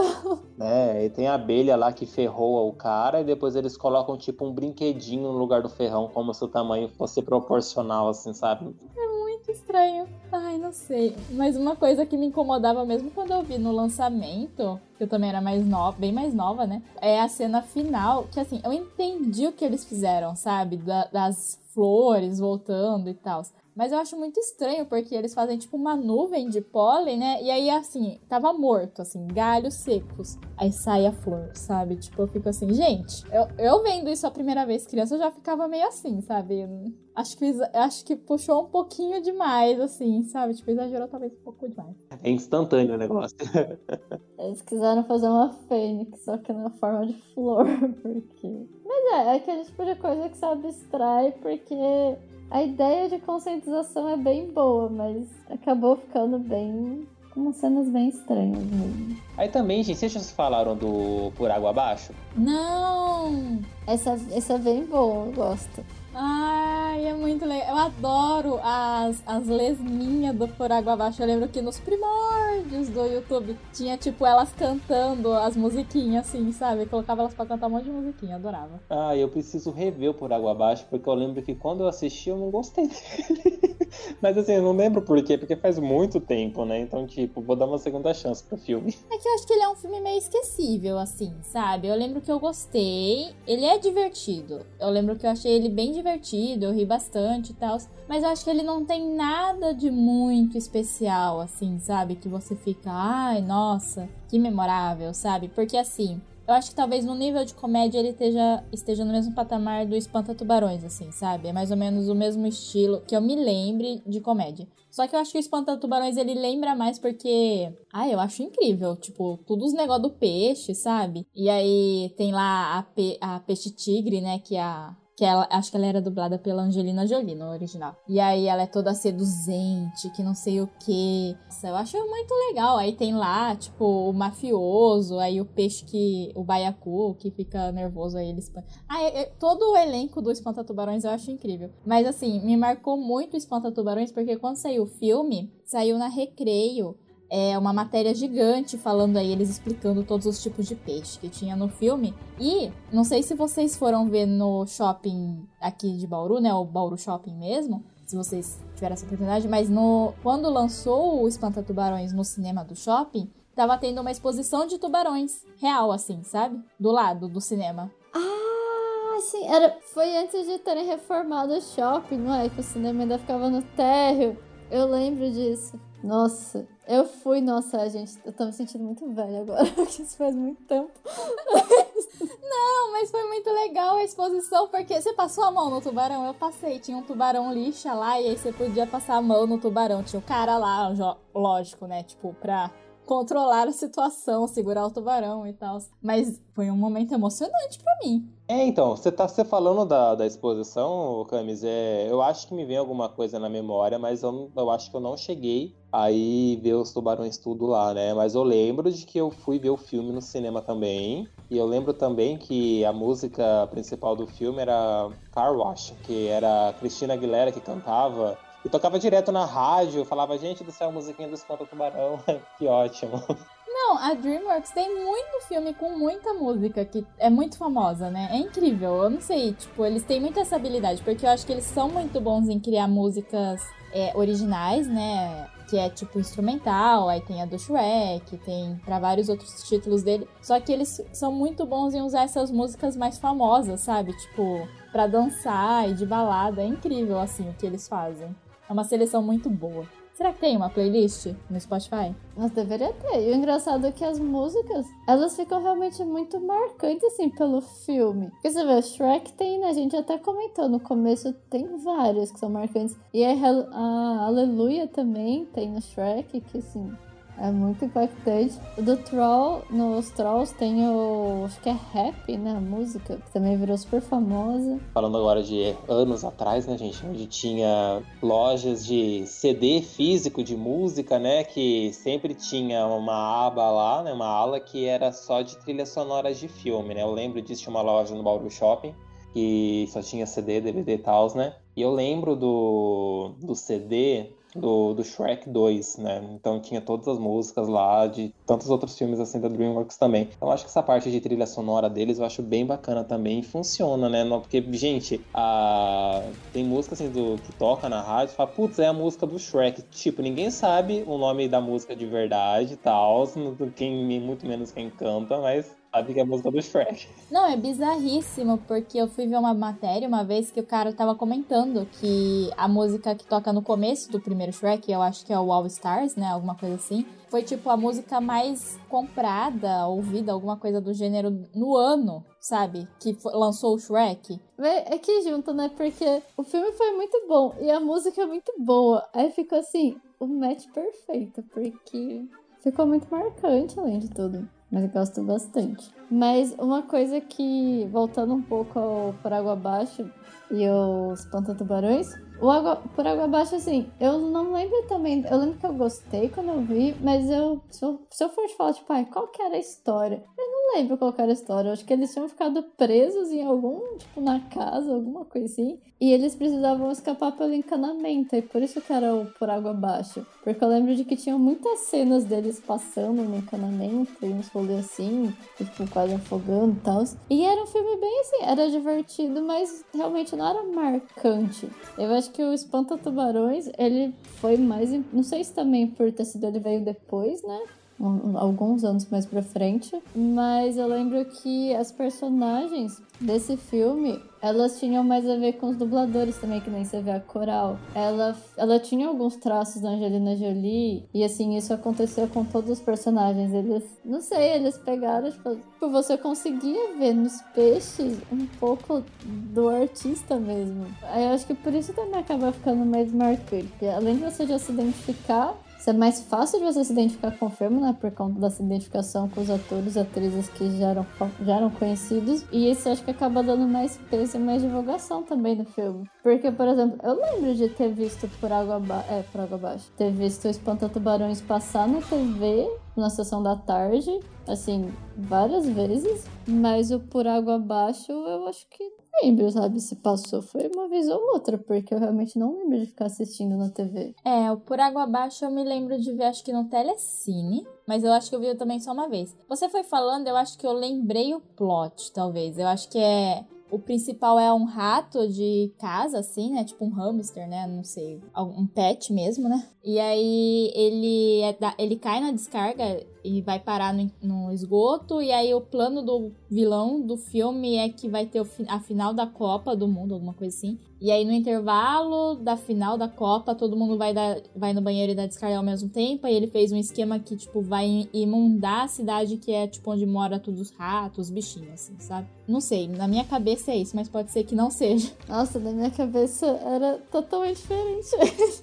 É, e tem a abelha lá que ferrou o cara, e depois eles colocam tipo um brinquedinho no lugar do ferrão, como se o tamanho fosse proporcional, assim, sabe? É muito estranho. Ai, não sei. Mas uma coisa que me incomodava mesmo quando eu vi no lançamento, que eu também era mais nova, bem mais nova, né? É a cena final, que assim, eu entendi o que eles fizeram, sabe? Da, das flores voltando e tal. Mas eu acho muito estranho, porque eles fazem tipo uma nuvem de pólen, né? E aí, assim, tava morto, assim, galhos secos. Aí sai a flor, sabe? Tipo, eu fico assim, gente, eu, eu vendo isso a primeira vez criança, eu já ficava meio assim, sabe? Acho que, acho que puxou um pouquinho demais, assim, sabe? Tipo, exagerou talvez um pouco demais. É instantâneo o negócio. Eles quiseram fazer uma fênix, só que na forma de flor, porque. Mas é, é aquele tipo de coisa que se abstrai, porque a ideia de conscientização é bem boa, mas acabou ficando bem. com umas cenas bem estranhas mesmo. Aí também, gente, vocês falaram do Por Água Abaixo? Não! Essa, essa é bem boa, eu gosto. Ai, é muito legal. Eu adoro as, as lesminhas do Por Água Abaixo. Eu lembro que nos primórdios do YouTube tinha, tipo, elas cantando as musiquinhas, assim, sabe? Eu colocava elas pra cantar um monte de musiquinha, adorava. Ah, eu preciso rever o Por Água Abaixo, porque eu lembro que quando eu assisti eu não gostei dele. Mas assim, eu não lembro por quê, porque faz muito tempo, né? Então, tipo, vou dar uma segunda chance pro filme. É que eu acho que ele é um filme meio esquecível, assim, sabe? Eu lembro que eu gostei. Ele é divertido. Eu lembro que eu achei ele bem divertido, eu ri bastante e tal. Mas eu acho que ele não tem nada de muito especial, assim, sabe? Que você fica, ai, nossa, que memorável, sabe? Porque assim, eu acho que talvez no nível de comédia ele esteja, esteja no mesmo patamar do Espanta Tubarões, assim, sabe? É mais ou menos o mesmo estilo que eu me lembre de comédia. Só que eu acho que o Espanta Tubarões ele lembra mais porque. Ah, eu acho incrível. Tipo, todos os negócios do peixe, sabe? E aí tem lá a, pe a peixe tigre, né? Que é a que ela, acho que ela era dublada pela Angelina Jolie no original. E aí ela é toda seduzente, que não sei o que. Eu acho muito legal. Aí tem lá, tipo, o mafioso, aí o peixe que. O baiacu, que fica nervoso, aí eles. Ah, é, é, todo o elenco do Espanta Tubarões eu acho incrível. Mas assim, me marcou muito o Espanta Tubarões, porque quando saiu o filme, saiu na Recreio é uma matéria gigante falando aí, eles explicando todos os tipos de peixe que tinha no filme. E não sei se vocês foram ver no shopping aqui de Bauru, né? O Bauru Shopping mesmo. Se vocês tiveram essa oportunidade, mas no quando lançou o Espanta Tubarões no cinema do shopping, tava tendo uma exposição de tubarões real, assim, sabe? Do lado do cinema. Ah, sim. Era, foi antes de terem reformado o shopping, não é? Que o cinema ainda ficava no térreo. Eu lembro disso. Nossa, eu fui, nossa, gente, eu tô me sentindo muito velha agora, porque isso faz muito tempo. Não, mas foi muito legal a exposição, porque você passou a mão no tubarão? Eu passei, tinha um tubarão lixa lá, e aí você podia passar a mão no tubarão. Tinha o cara lá, lógico, né, tipo, pra controlar a situação, segurar o tubarão e tal. Mas foi um momento emocionante para mim. É, então, você tá você falando da, da exposição, Camis, é, eu acho que me vem alguma coisa na memória, mas eu, eu acho que eu não cheguei aí ver os tubarões tudo lá, né? Mas eu lembro de que eu fui ver o filme no cinema também. E eu lembro também que a música principal do filme era Car Wash, que era a Cristina Aguilera que cantava. E tocava direto na rádio, falava, gente do céu, musiquinha do Espanta Tubarão. que ótimo. Não, a DreamWorks tem muito filme com muita música que é muito famosa, né? É incrível. Eu não sei, tipo, eles têm muita essa habilidade, porque eu acho que eles são muito bons em criar músicas é, originais, né? Que é tipo instrumental, aí tem a do Shrek, tem para vários outros títulos dele. Só que eles são muito bons em usar essas músicas mais famosas, sabe? Tipo, pra dançar e de balada. É incrível, assim, o que eles fazem. É uma seleção muito boa. Será que tem uma playlist no Spotify? Mas deveria ter. E o engraçado é que as músicas, elas ficam realmente muito marcantes, assim, pelo filme. Porque você vê, Shrek tem, né? A gente até comentou no começo, tem várias que são marcantes. E a Aleluia também tem no Shrek, que, assim, é muito impactante. Do Troll, nos Trolls tem o. Acho que é Rap, né? A música, que também virou super famosa. Falando agora de anos atrás, né, gente? Onde tinha lojas de CD físico de música, né? Que sempre tinha uma aba lá, né? Uma ala que era só de trilhas sonoras de filme, né? Eu lembro disso, tinha uma loja no Bauru Shopping que só tinha CD, DVD e tal, né? E eu lembro do, do CD do, do Shrek 2, né? Então tinha todas as músicas lá de tantos outros filmes assim da DreamWorks também. Então acho que essa parte de trilha sonora deles eu acho bem bacana também funciona, né? Porque, gente, a... tem música assim do que toca na rádio e fala, putz, é a música do Shrek. Tipo, ninguém sabe o nome da música de verdade e tal, quem, muito menos quem canta, mas sabe que é a música do Shrek. Não, é bizarríssimo, porque eu fui ver uma matéria uma vez que o cara tava comentando que a música que toca no começo do primeiro Shrek, eu acho que é o All Stars, né? Alguma coisa assim. Foi tipo a música mais comprada, ouvida, alguma coisa do gênero no ano, sabe? Que lançou o Shrek. É que junto, né? Porque o filme foi muito bom e a música é muito boa. Aí ficou assim, o match perfeito, porque ficou muito marcante além de tudo mas eu gosto bastante. Mas uma coisa que, voltando um pouco ao Por Água Abaixo e os Tubarões, o água, Por Água Abaixo, assim, eu não lembro também, eu lembro que eu gostei quando eu vi, mas eu, se eu, se eu for te falar, tipo, ai, qual que era a história? Eu não lembro qual era a história, eu acho que eles tinham ficado presos em algum, tipo, na casa, alguma coisa assim, e eles precisavam escapar pelo encanamento, e por isso que era o Por Água Abaixo. Porque eu lembro de que tinham muitas cenas deles passando no encanamento, e uns rolês assim, tipo, quase afogando e tal. E era um filme bem assim, era divertido, mas realmente não era marcante. Eu acho que o Espanta Tubarões, ele foi mais. Não sei se também por ter sido ele veio depois, né? Alguns anos mais pra frente, mas eu lembro que as personagens desse filme, elas tinham mais a ver com os dubladores também, que nem você vê a Coral. Ela, ela tinha alguns traços da Angelina Jolie, e assim, isso aconteceu com todos os personagens. Eles, não sei, eles pegaram, tipo, tipo você conseguia ver nos peixes um pouco do artista mesmo. Aí eu acho que por isso também acaba ficando mais marcante. Além de você já se identificar é mais fácil de você se identificar com o filme, né? Por conta dessa identificação com os atores e atrizes que já eram, já eram conhecidos. E isso acho que acaba dando mais peso e mais divulgação também do filme. Porque, por exemplo, eu lembro de ter visto Por Água, ba é, por água Abaixo, ter visto o Espanta Tubarões passar na TV na sessão da tarde, assim, várias vezes, mas o Por Água Abaixo eu acho que lembro, sabe, se passou. Foi uma vez ou outra, porque eu realmente não lembro de ficar assistindo na TV. É, o Por Água Abaixo eu me lembro de ver, acho que no Telecine. Mas eu acho que eu vi também só uma vez. Você foi falando, eu acho que eu lembrei o plot, talvez. Eu acho que é o principal é um rato de casa, assim, né? Tipo um hamster, né? Não sei. Um pet mesmo, né? E aí ele, é da... ele cai na descarga e vai parar no, no, esgoto. E aí o plano do vilão do filme é que vai ter a final da Copa do Mundo, alguma coisa assim. E aí, no intervalo da final da Copa, todo mundo vai, dar, vai no banheiro e dar descarga ao mesmo tempo. Aí ele fez um esquema que, tipo, vai inundar a cidade que é, tipo, onde mora todos os ratos, os bichinhos, assim, sabe? Não sei, na minha cabeça é isso, mas pode ser que não seja. Nossa, na minha cabeça era totalmente diferente.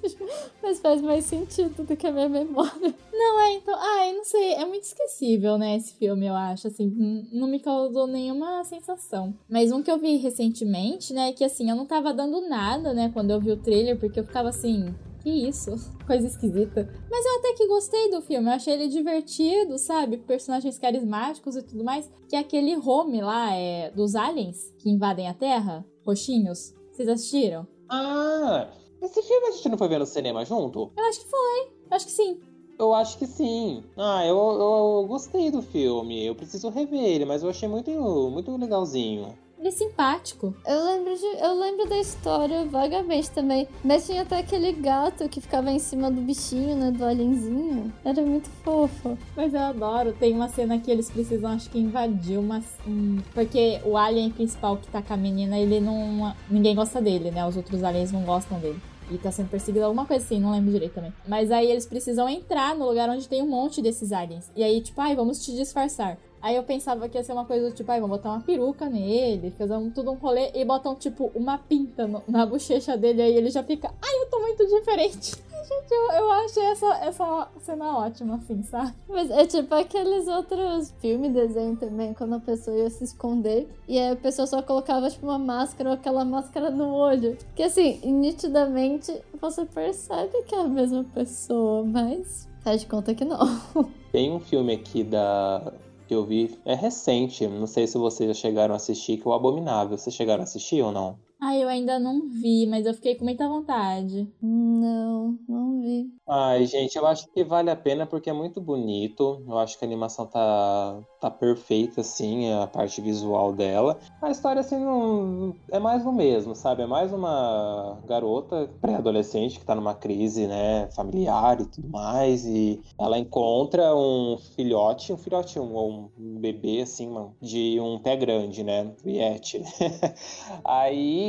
mas faz mais sentido do que a minha memória. Não, é, então. Ai, não sei, é muito esquecível, né, esse filme, eu acho. Assim, não me causou nenhuma sensação. Mas um que eu vi recentemente, né, que assim, eu não tava dando nada, né, quando eu vi o trailer, porque eu ficava assim, que isso? Coisa esquisita. Mas eu até que gostei do filme. Eu achei ele divertido, sabe? Personagens carismáticos e tudo mais. Que é aquele home lá é, dos aliens que invadem a Terra. Roxinhos. Vocês assistiram? Ah, esse filme a gente não foi ver no cinema junto? Eu acho que foi. Acho que sim. Eu acho que sim. Ah, eu, eu, eu gostei do filme. Eu preciso rever ele, mas eu achei muito, muito legalzinho. Ele é simpático. Eu lembro, de, eu lembro da história vagamente também. Mas tinha até aquele gato que ficava em cima do bichinho, né? Do alienzinho. Era muito fofo. Mas eu adoro. Tem uma cena que eles precisam, acho que, invadir uma. Um, porque o alien principal que tá com a menina, ele não. Ninguém gosta dele, né? Os outros aliens não gostam dele. E tá sendo perseguido, alguma coisa assim, não lembro direito também. Mas aí eles precisam entrar no lugar onde tem um monte desses aliens. E aí, tipo, ai, vamos te disfarçar. Aí eu pensava que ia ser uma coisa do tipo, ai, vamos botar uma peruca nele, fazer um, tudo um rolê e botam, tipo, uma pinta no, na bochecha dele, aí ele já fica, ai, eu tô muito diferente. Gente, eu, eu achei essa, essa cena ótima, assim, sabe? Mas é tipo aqueles outros filmes, desenho também, quando a pessoa ia se esconder e aí a pessoa só colocava, tipo, uma máscara ou aquela máscara no olho. Que assim, nitidamente você percebe que é a mesma pessoa, mas faz de conta que não. Tem um filme aqui da que eu vi é recente. Não sei se vocês já chegaram a assistir, que é o Abominável. Vocês chegaram a assistir ou não? Ah, eu ainda não vi, mas eu fiquei com muita vontade. Não, não vi. Ai, gente, eu acho que vale a pena porque é muito bonito. Eu acho que a animação tá, tá perfeita, assim, a parte visual dela. A história, assim, não. É mais do mesmo, sabe? É mais uma garota pré-adolescente que tá numa crise, né, familiar e tudo mais. E ela encontra um filhote, um filhote, um, um bebê, assim, de um pé grande, né? Do Yeti.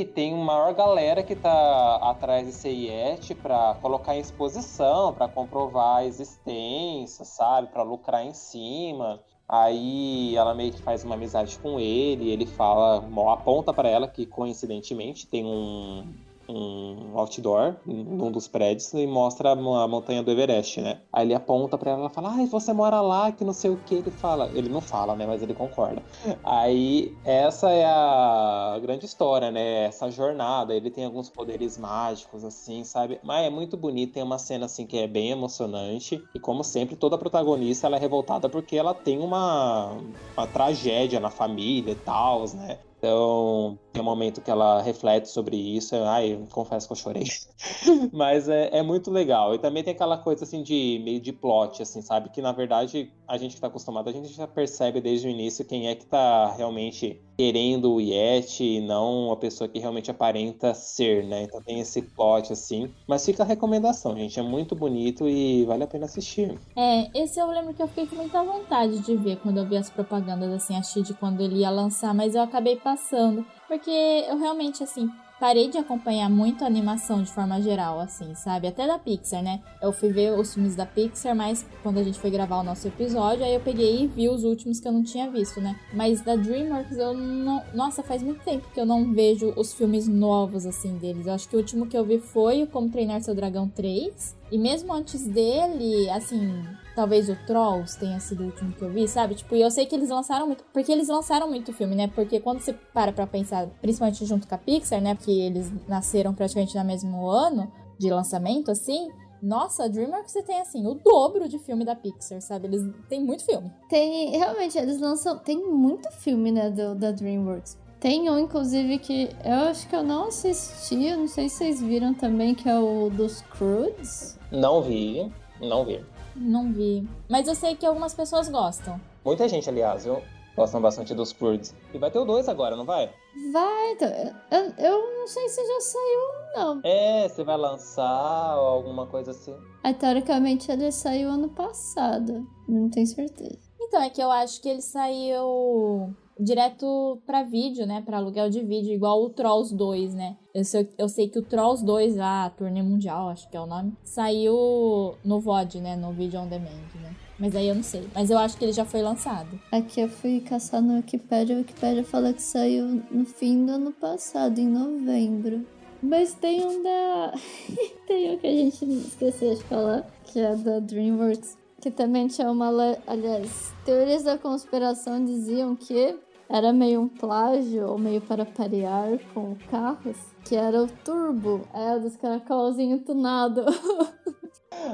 Tem uma maior galera que tá atrás desse Yeti para colocar em exposição, para comprovar a existência, sabe? Para lucrar em cima. Aí ela meio que faz uma amizade com ele, ele fala, aponta para ela que coincidentemente tem um, um outdoor num dos prédios e mostra a montanha do Everest, né? Aí ele aponta para ela, ela fala, ai, você mora lá, que não sei o que. Ele fala, ele não fala, né? Mas ele concorda. Aí essa é a grande história, né? Essa jornada. Ele tem alguns poderes mágicos, assim, sabe? Mas é muito bonito. Tem uma cena assim que é bem emocionante e como sempre toda protagonista ela é revoltada porque ela tem uma, uma tragédia na família e tal, né? Então, tem um momento que ela reflete sobre isso. Ai, eu confesso que eu chorei. Mas é, é, muito legal. E também tem aquela coisa assim de meio de plot, assim, sabe? Que na verdade a gente que tá acostumado, a gente já percebe desde o início quem é que tá realmente querendo o Yeti e não a pessoa que realmente aparenta ser, né? Então tem esse plot assim. Mas fica a recomendação, gente. É muito bonito e vale a pena assistir. É, esse eu lembro que eu fiquei com muita vontade de ver quando eu vi as propagandas assim, achei de quando ele ia lançar, mas eu acabei passando. Porque eu realmente, assim, parei de acompanhar muito a animação de forma geral, assim, sabe? Até da Pixar, né? Eu fui ver os filmes da Pixar, mas quando a gente foi gravar o nosso episódio, aí eu peguei e vi os últimos que eu não tinha visto, né? Mas da DreamWorks eu não. Nossa, faz muito tempo que eu não vejo os filmes novos, assim, deles. Eu acho que o último que eu vi foi o Como Treinar Seu Dragão 3. E mesmo antes dele, assim, Talvez o Trolls tenha sido o último que eu vi, sabe? Tipo, e eu sei que eles lançaram muito. Porque eles lançaram muito filme, né? Porque quando você para pra pensar, principalmente junto com a Pixar, né? Porque eles nasceram praticamente no mesmo ano de lançamento, assim. Nossa, DreamWorks você tem assim o dobro de filme da Pixar, sabe? Eles têm muito filme. Tem, realmente, eles lançam. Tem muito filme, né, do, da DreamWorks. Tem um, inclusive, que eu acho que eu não assisti, eu não sei se vocês viram também, que é o dos Crudes. Não vi, não vi. Não vi. Mas eu sei que algumas pessoas gostam. Muita gente, aliás, viu? Gostam bastante dos Kurds. E vai ter o 2 agora, não vai? Vai, então, eu, eu não sei se já saiu não. É, você vai lançar ou alguma coisa assim. Aí, teoricamente, ele saiu ano passado. Não tenho certeza. Então, é que eu acho que ele saiu direto para vídeo, né? Para aluguel de vídeo, igual o Trolls 2, né? Eu sei, eu sei que o Trolls 2, a turnê mundial, acho que é o nome, saiu no VOD, né? No Video On Demand, né? Mas aí eu não sei. Mas eu acho que ele já foi lançado. Aqui eu fui caçar no Wikipedia. O Wikipedia fala que saiu no fim do ano passado, em novembro. Mas tem um da. tem um que a gente esqueceu de falar, que é da DreamWorks. Que também tinha uma. Aliás, teorias da conspiração diziam que era meio um plágio, ou meio para parear com carros, que era o Turbo, é dos caracolzinhos tunados.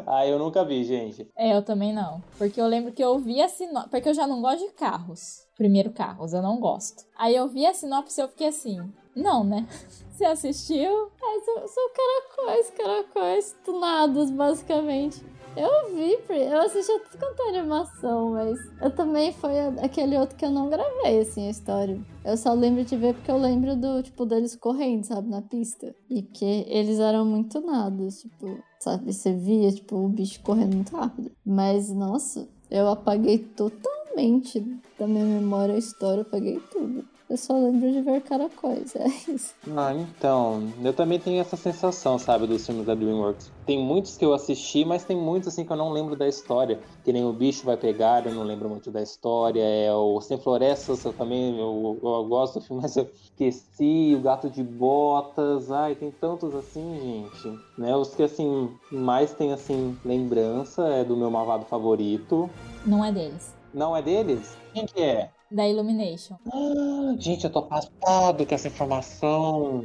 Ah, eu nunca vi, gente. É, eu também não. Porque eu lembro que eu vi a sinopse. Porque eu já não gosto de carros. Primeiro, carros, eu não gosto. Aí eu vi a sinopse e eu fiquei assim. Não, né? Você assistiu? É, são, são caracóis, caracóis tunados, basicamente. Eu vi, eu assisti tudo quanto animação, mas eu também foi aquele outro que eu não gravei, assim, a história. Eu só lembro de ver porque eu lembro do, tipo, deles correndo, sabe, na pista. E que eles eram muito nados, tipo, sabe, você via, tipo, o bicho correndo muito rápido. Mas, nossa, eu apaguei totalmente da minha memória a história, eu apaguei tudo. Eu só lembro de ver caracóis, é isso. Ah, então. Eu também tenho essa sensação, sabe, dos filmes da DreamWorks. Tem muitos que eu assisti, mas tem muitos, assim, que eu não lembro da história. Que nem o bicho vai pegar, eu não lembro muito da história. É o Sem Florestas, eu também eu, eu gosto do filme, mas eu esqueci. O Gato de Botas. Ai, tem tantos assim, gente. Né? Os que, assim, mais tem, assim, lembrança é do meu malvado favorito. Não é deles. Não é deles? Quem que é? Da Illumination. Ah, gente, eu tô passado com essa informação.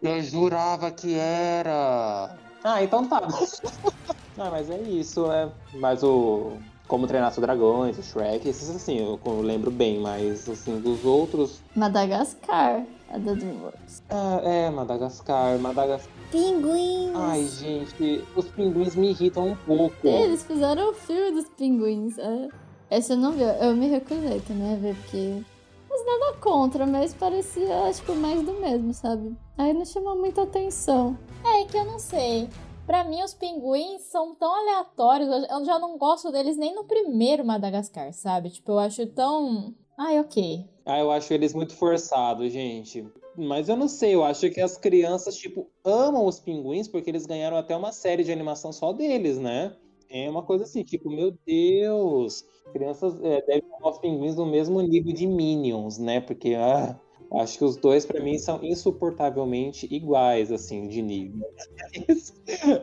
Eu jurava que era. Ah, então tá. ah, mas é isso, é. Mas o. Como treinar os dragões, o Shrek, esses assim, eu, eu lembro bem, mas assim, dos outros. Madagascar, a da DreamWorks. Ah, é, Madagascar, Madagascar. Pinguins! Ai, gente, os pinguins me irritam um pouco. Eles fizeram o filme dos pinguins. É. Esse eu não vi, eu me recusei também a ver, porque. Mas nada contra, mas parecia, tipo, mais do mesmo, sabe? Aí não chamou muita atenção. É que eu não sei. Pra mim, os pinguins são tão aleatórios, eu já não gosto deles nem no primeiro Madagascar, sabe? Tipo, eu acho tão. Ai, ok. Ah, eu acho eles muito forçados, gente. Mas eu não sei, eu acho que as crianças, tipo, amam os pinguins porque eles ganharam até uma série de animação só deles, né? É uma coisa assim, tipo, meu Deus, crianças é, devem amar os pinguins no mesmo nível de Minions, né? Porque ah, acho que os dois, para mim, são insuportavelmente iguais, assim, de nível. É isso,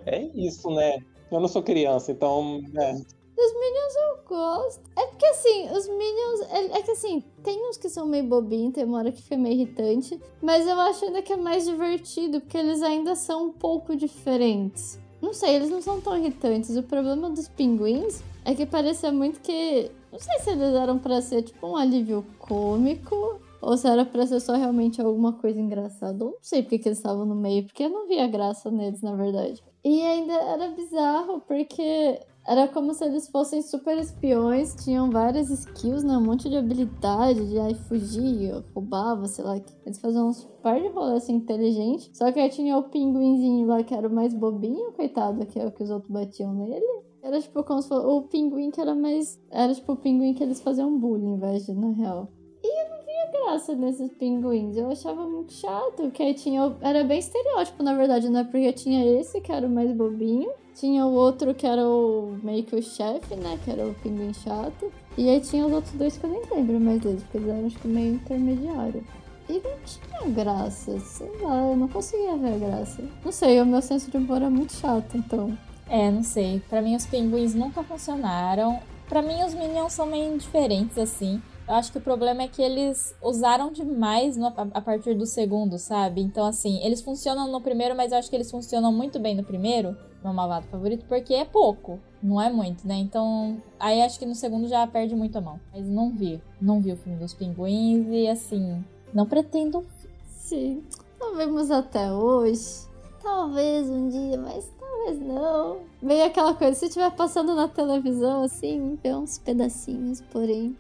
é isso né? Eu não sou criança, então. Os Minions eu gosto. É porque assim, os Minions. É, é, que assim, tem uns que são meio bobinhos, tem uma hora que fica meio irritante. Mas eu acho ainda que é mais divertido, porque eles ainda são um pouco diferentes. Não sei, eles não são tão irritantes. O problema dos pinguins é que parecia muito que. Não sei se eles eram pra ser tipo um alívio cômico. Ou se era pra ser só realmente alguma coisa engraçada. Eu não sei porque que eles estavam no meio, porque eu não via graça neles, na verdade. E ainda era bizarro, porque era como se eles fossem super espiões, tinham várias skills, né? Um monte de habilidade, de aí fugia, roubava, sei lá. Eles faziam uns par de rolê assim inteligente. Só que aí tinha o pinguinzinho lá que era o mais bobinho, coitado, que é o que os outros batiam nele. Era tipo como se fosse o pinguim que era mais. Era tipo o pinguim que eles faziam bullying, em vez de, na real. E eu não via graça nesses pinguins. Eu achava muito chato. Que aí tinha. Era bem estereótipo, na verdade, né? Porque tinha esse que era o mais bobinho. Tinha o outro que era o meio que o chefe, né? Que era o pinguim chato. E aí tinha os outros dois que eu nem lembro mais deles, porque eles eram acho que meio intermediário. E não tinha graça, sei lá, eu não conseguia ver a graça. Não sei, o meu senso de humor é muito chato, então. É, não sei. Para mim os pinguins nunca funcionaram. Para mim os Minions são meio diferentes assim. Eu acho que o problema é que eles usaram demais no, a, partir do segundo, sabe? Então, assim, eles funcionam no primeiro, mas eu acho que eles funcionam muito bem no primeiro, meu malvado favorito, porque é pouco, não é muito, né? Então, aí acho que no segundo já perde muito a mão. Mas não vi, não vi o filme dos pinguins e, assim, não pretendo. Sim, não vemos até hoje. Talvez um dia, mas talvez não. Meio aquela coisa, se estiver passando na televisão, assim, ver uns pedacinhos, porém,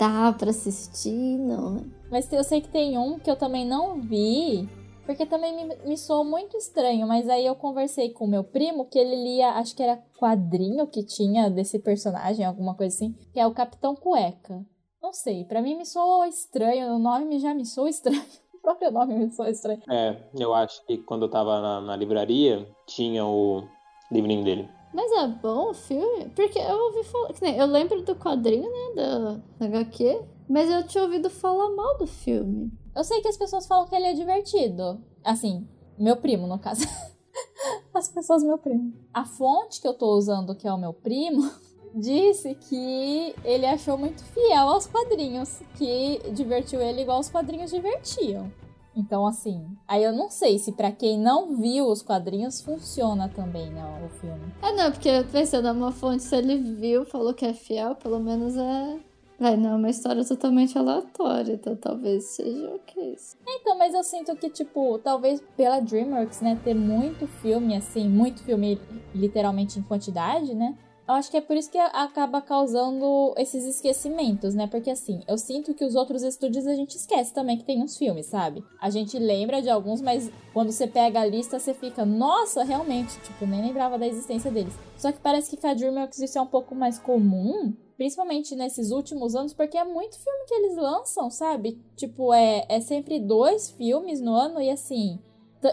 dá para assistir, não, né? Mas eu sei que tem um que eu também não vi, porque também me, me soou muito estranho, mas aí eu conversei com o meu primo que ele lia, acho que era quadrinho que tinha desse personagem, alguma coisa assim, que é o Capitão Cueca. Não sei, para mim me soou estranho, o nome já me soou estranho. O próprio nome me soou estranho. É, eu acho que quando eu tava na, na livraria, tinha o livrinho dele. Mas é bom o filme? Porque eu ouvi falar. Eu lembro do quadrinho, né? Da, da HQ. Mas eu tinha ouvido falar mal do filme. Eu sei que as pessoas falam que ele é divertido. Assim, meu primo, no caso. As pessoas, meu primo. A fonte que eu tô usando, que é o meu primo, disse que ele achou muito fiel aos quadrinhos, que divertiu ele igual os quadrinhos divertiam. Então, assim, aí eu não sei se para quem não viu os quadrinhos funciona também, né, o filme. Ah, não, porque pensando numa fonte, se ele viu, falou que é fiel, pelo menos é. Vai, não, é uma história totalmente aleatória, então talvez seja o que isso. Então, mas eu sinto que, tipo, talvez pela DreamWorks, né, ter muito filme, assim, muito filme literalmente em quantidade, né? Eu acho que é por isso que acaba causando esses esquecimentos, né? Porque assim, eu sinto que os outros estúdios a gente esquece também que tem uns filmes, sabe? A gente lembra de alguns, mas quando você pega a lista, você fica, nossa, realmente, tipo, nem lembrava da existência deles. Só que parece que com a DreamWorks isso é um pouco mais comum, principalmente nesses últimos anos, porque é muito filme que eles lançam, sabe? Tipo, é, é sempre dois filmes no ano e assim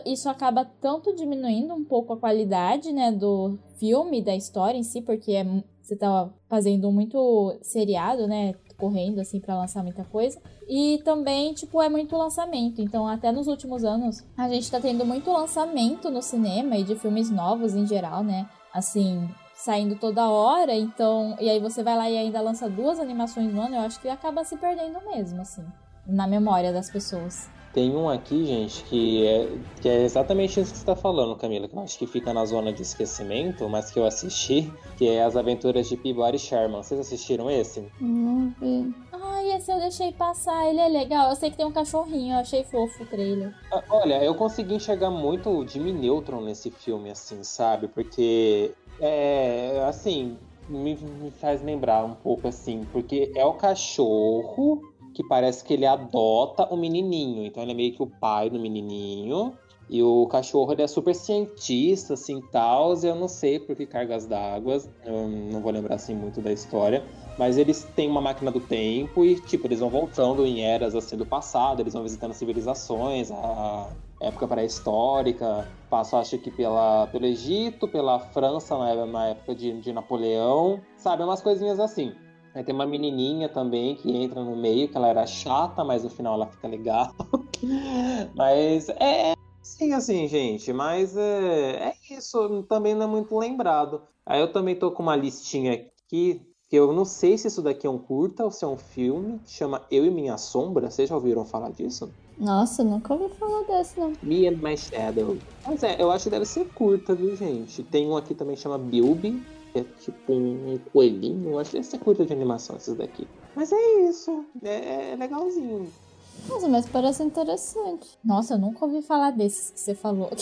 isso acaba tanto diminuindo um pouco a qualidade, né, do filme, da história em si, porque é, você tá fazendo muito seriado, né, correndo assim para lançar muita coisa. E também, tipo, é muito lançamento. Então, até nos últimos anos, a gente tá tendo muito lançamento no cinema e de filmes novos em geral, né? Assim, saindo toda hora, então, e aí você vai lá e ainda lança duas animações no ano, eu acho que acaba se perdendo mesmo, assim, na memória das pessoas. Tem um aqui, gente, que é, que é exatamente isso que você está falando, Camila, que eu acho que fica na zona de esquecimento, mas que eu assisti, que é As Aventuras de Peabody Sherman. Vocês assistiram esse? Não vi. Ai, esse eu deixei passar, ele é legal. Eu sei que tem um cachorrinho, eu achei fofo o trailer. Ah, olha, eu consegui enxergar muito o Jimmy Neutron nesse filme, assim, sabe? Porque, é, assim, me, me faz lembrar um pouco, assim, porque é o cachorro que parece que ele adota o menininho. Então ele é meio que o pai do menininho. E o cachorro ele é super cientista, assim, tal. Eu não sei por que cargas d'água. Eu não vou lembrar, assim, muito da história. Mas eles têm uma máquina do tempo e, tipo, eles vão voltando em eras, assim, do passado. Eles vão visitando civilizações, a época pré-histórica. Passam, acho que, pela, pelo Egito, pela França, na, na época de, de Napoleão. Sabe, umas coisinhas assim. Aí tem uma menininha também que entra no meio, que ela era chata, mas no final ela fica legal. mas é, é sim, assim, gente. Mas é, é isso. Também não é muito lembrado. Aí eu também tô com uma listinha aqui que eu não sei se isso daqui é um curta ou se é um filme, chama Eu e Minha Sombra. Vocês já ouviram falar disso? Nossa, nunca ouvi falar desse, não. Me and My Shadow. Mas é, eu acho que deve ser curta, viu, gente? Tem um aqui também que chama Bilby, é tipo um coelhinho. Acho que essa é curta de animação, esses daqui. Mas é isso. É, é legalzinho. Nossa, mas parece interessante. Nossa, eu nunca ouvi falar desses que você falou.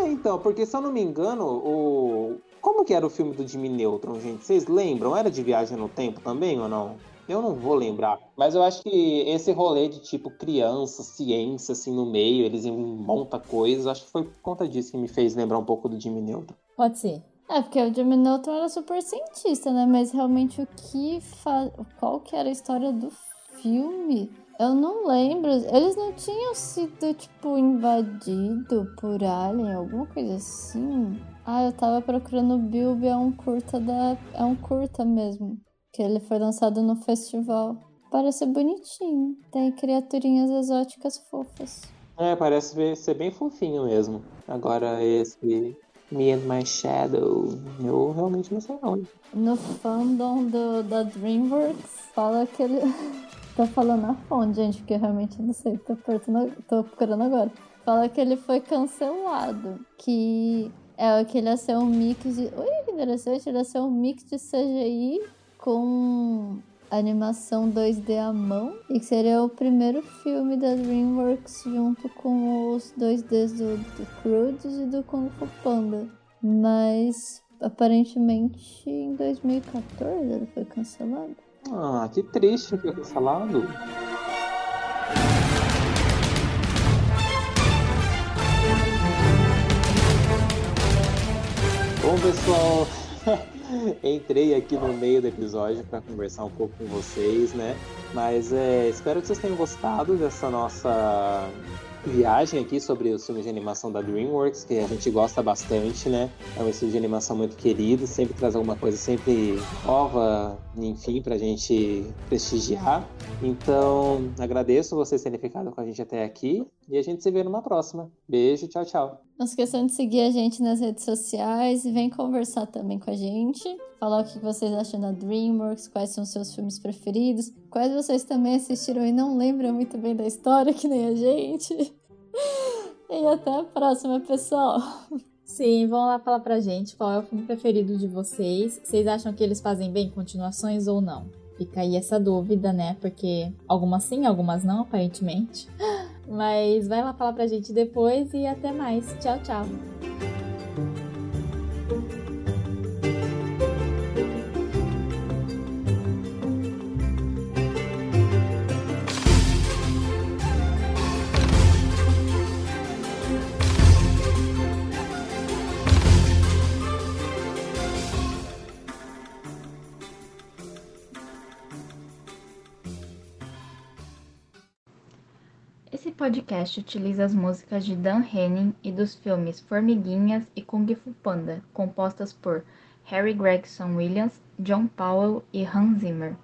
É, então, porque se eu não me engano, o. Como que era o filme do Jimmy Neutron, gente? Vocês lembram? Era de viagem no tempo também ou não? Eu não vou lembrar. Mas eu acho que esse rolê de tipo criança, ciência, assim, no meio, eles montam coisas, acho que foi por conta disso que me fez lembrar um pouco do Jimmy Neutron. Pode ser. É, porque o Jimmy Neutron era super cientista, né? Mas realmente o que fa... qual que era a história do filme? Eu não lembro. Eles não tinham sido, tipo, invadido por alien, alguma coisa assim? Ah, eu tava procurando o Bilby, é um curta da. É um curta mesmo. Que ele foi lançado no festival. Parece bonitinho. Tem criaturinhas exóticas fofas. É, parece ser bem fofinho mesmo. Agora esse me and My Shadow. Eu realmente não sei não. No fandom do, da DreamWorks, fala que ele. tô falando a fonte, gente, porque eu realmente não sei. Tô, tô procurando agora. Fala que ele foi cancelado. Que é que ele ia ser um mix de. Ui, que interessante! Ele ia ser um mix de CGI com animação 2D à mão e que seria o primeiro filme da DreamWorks junto com os 2Ds do, do Croods e do Kung Fu Panda. Mas aparentemente em 2014 ele foi cancelado. Ah, que triste que foi cancelado. Bom, pessoal, Entrei aqui no meio do episódio para conversar um pouco com vocês, né? Mas é, espero que vocês tenham gostado dessa nossa viagem aqui sobre os filmes de animação da DreamWorks, que a gente gosta bastante, né? É um estúdio de animação muito querido, sempre traz alguma coisa sempre nova, enfim, pra gente prestigiar. Então, agradeço vocês terem ficado com a gente até aqui. E a gente se vê numa próxima. Beijo, tchau, tchau. Não esqueçam de seguir a gente nas redes sociais e vem conversar também com a gente. Falar o que vocês acham da DreamWorks, quais são seus filmes preferidos, quais vocês também assistiram e não lembram muito bem da história, que nem a gente. E até a próxima, pessoal. Sim, vão lá falar pra gente qual é o filme preferido de vocês. Vocês acham que eles fazem bem continuações ou não? Fica aí essa dúvida, né? Porque algumas sim, algumas não, aparentemente. Mas vai lá falar pra gente depois e até mais. Tchau, tchau. Podcast utiliza as músicas de Dan Henning e dos filmes Formiguinhas e Kung Fu Panda, compostas por Harry Gregson Williams, John Powell e Hans Zimmer.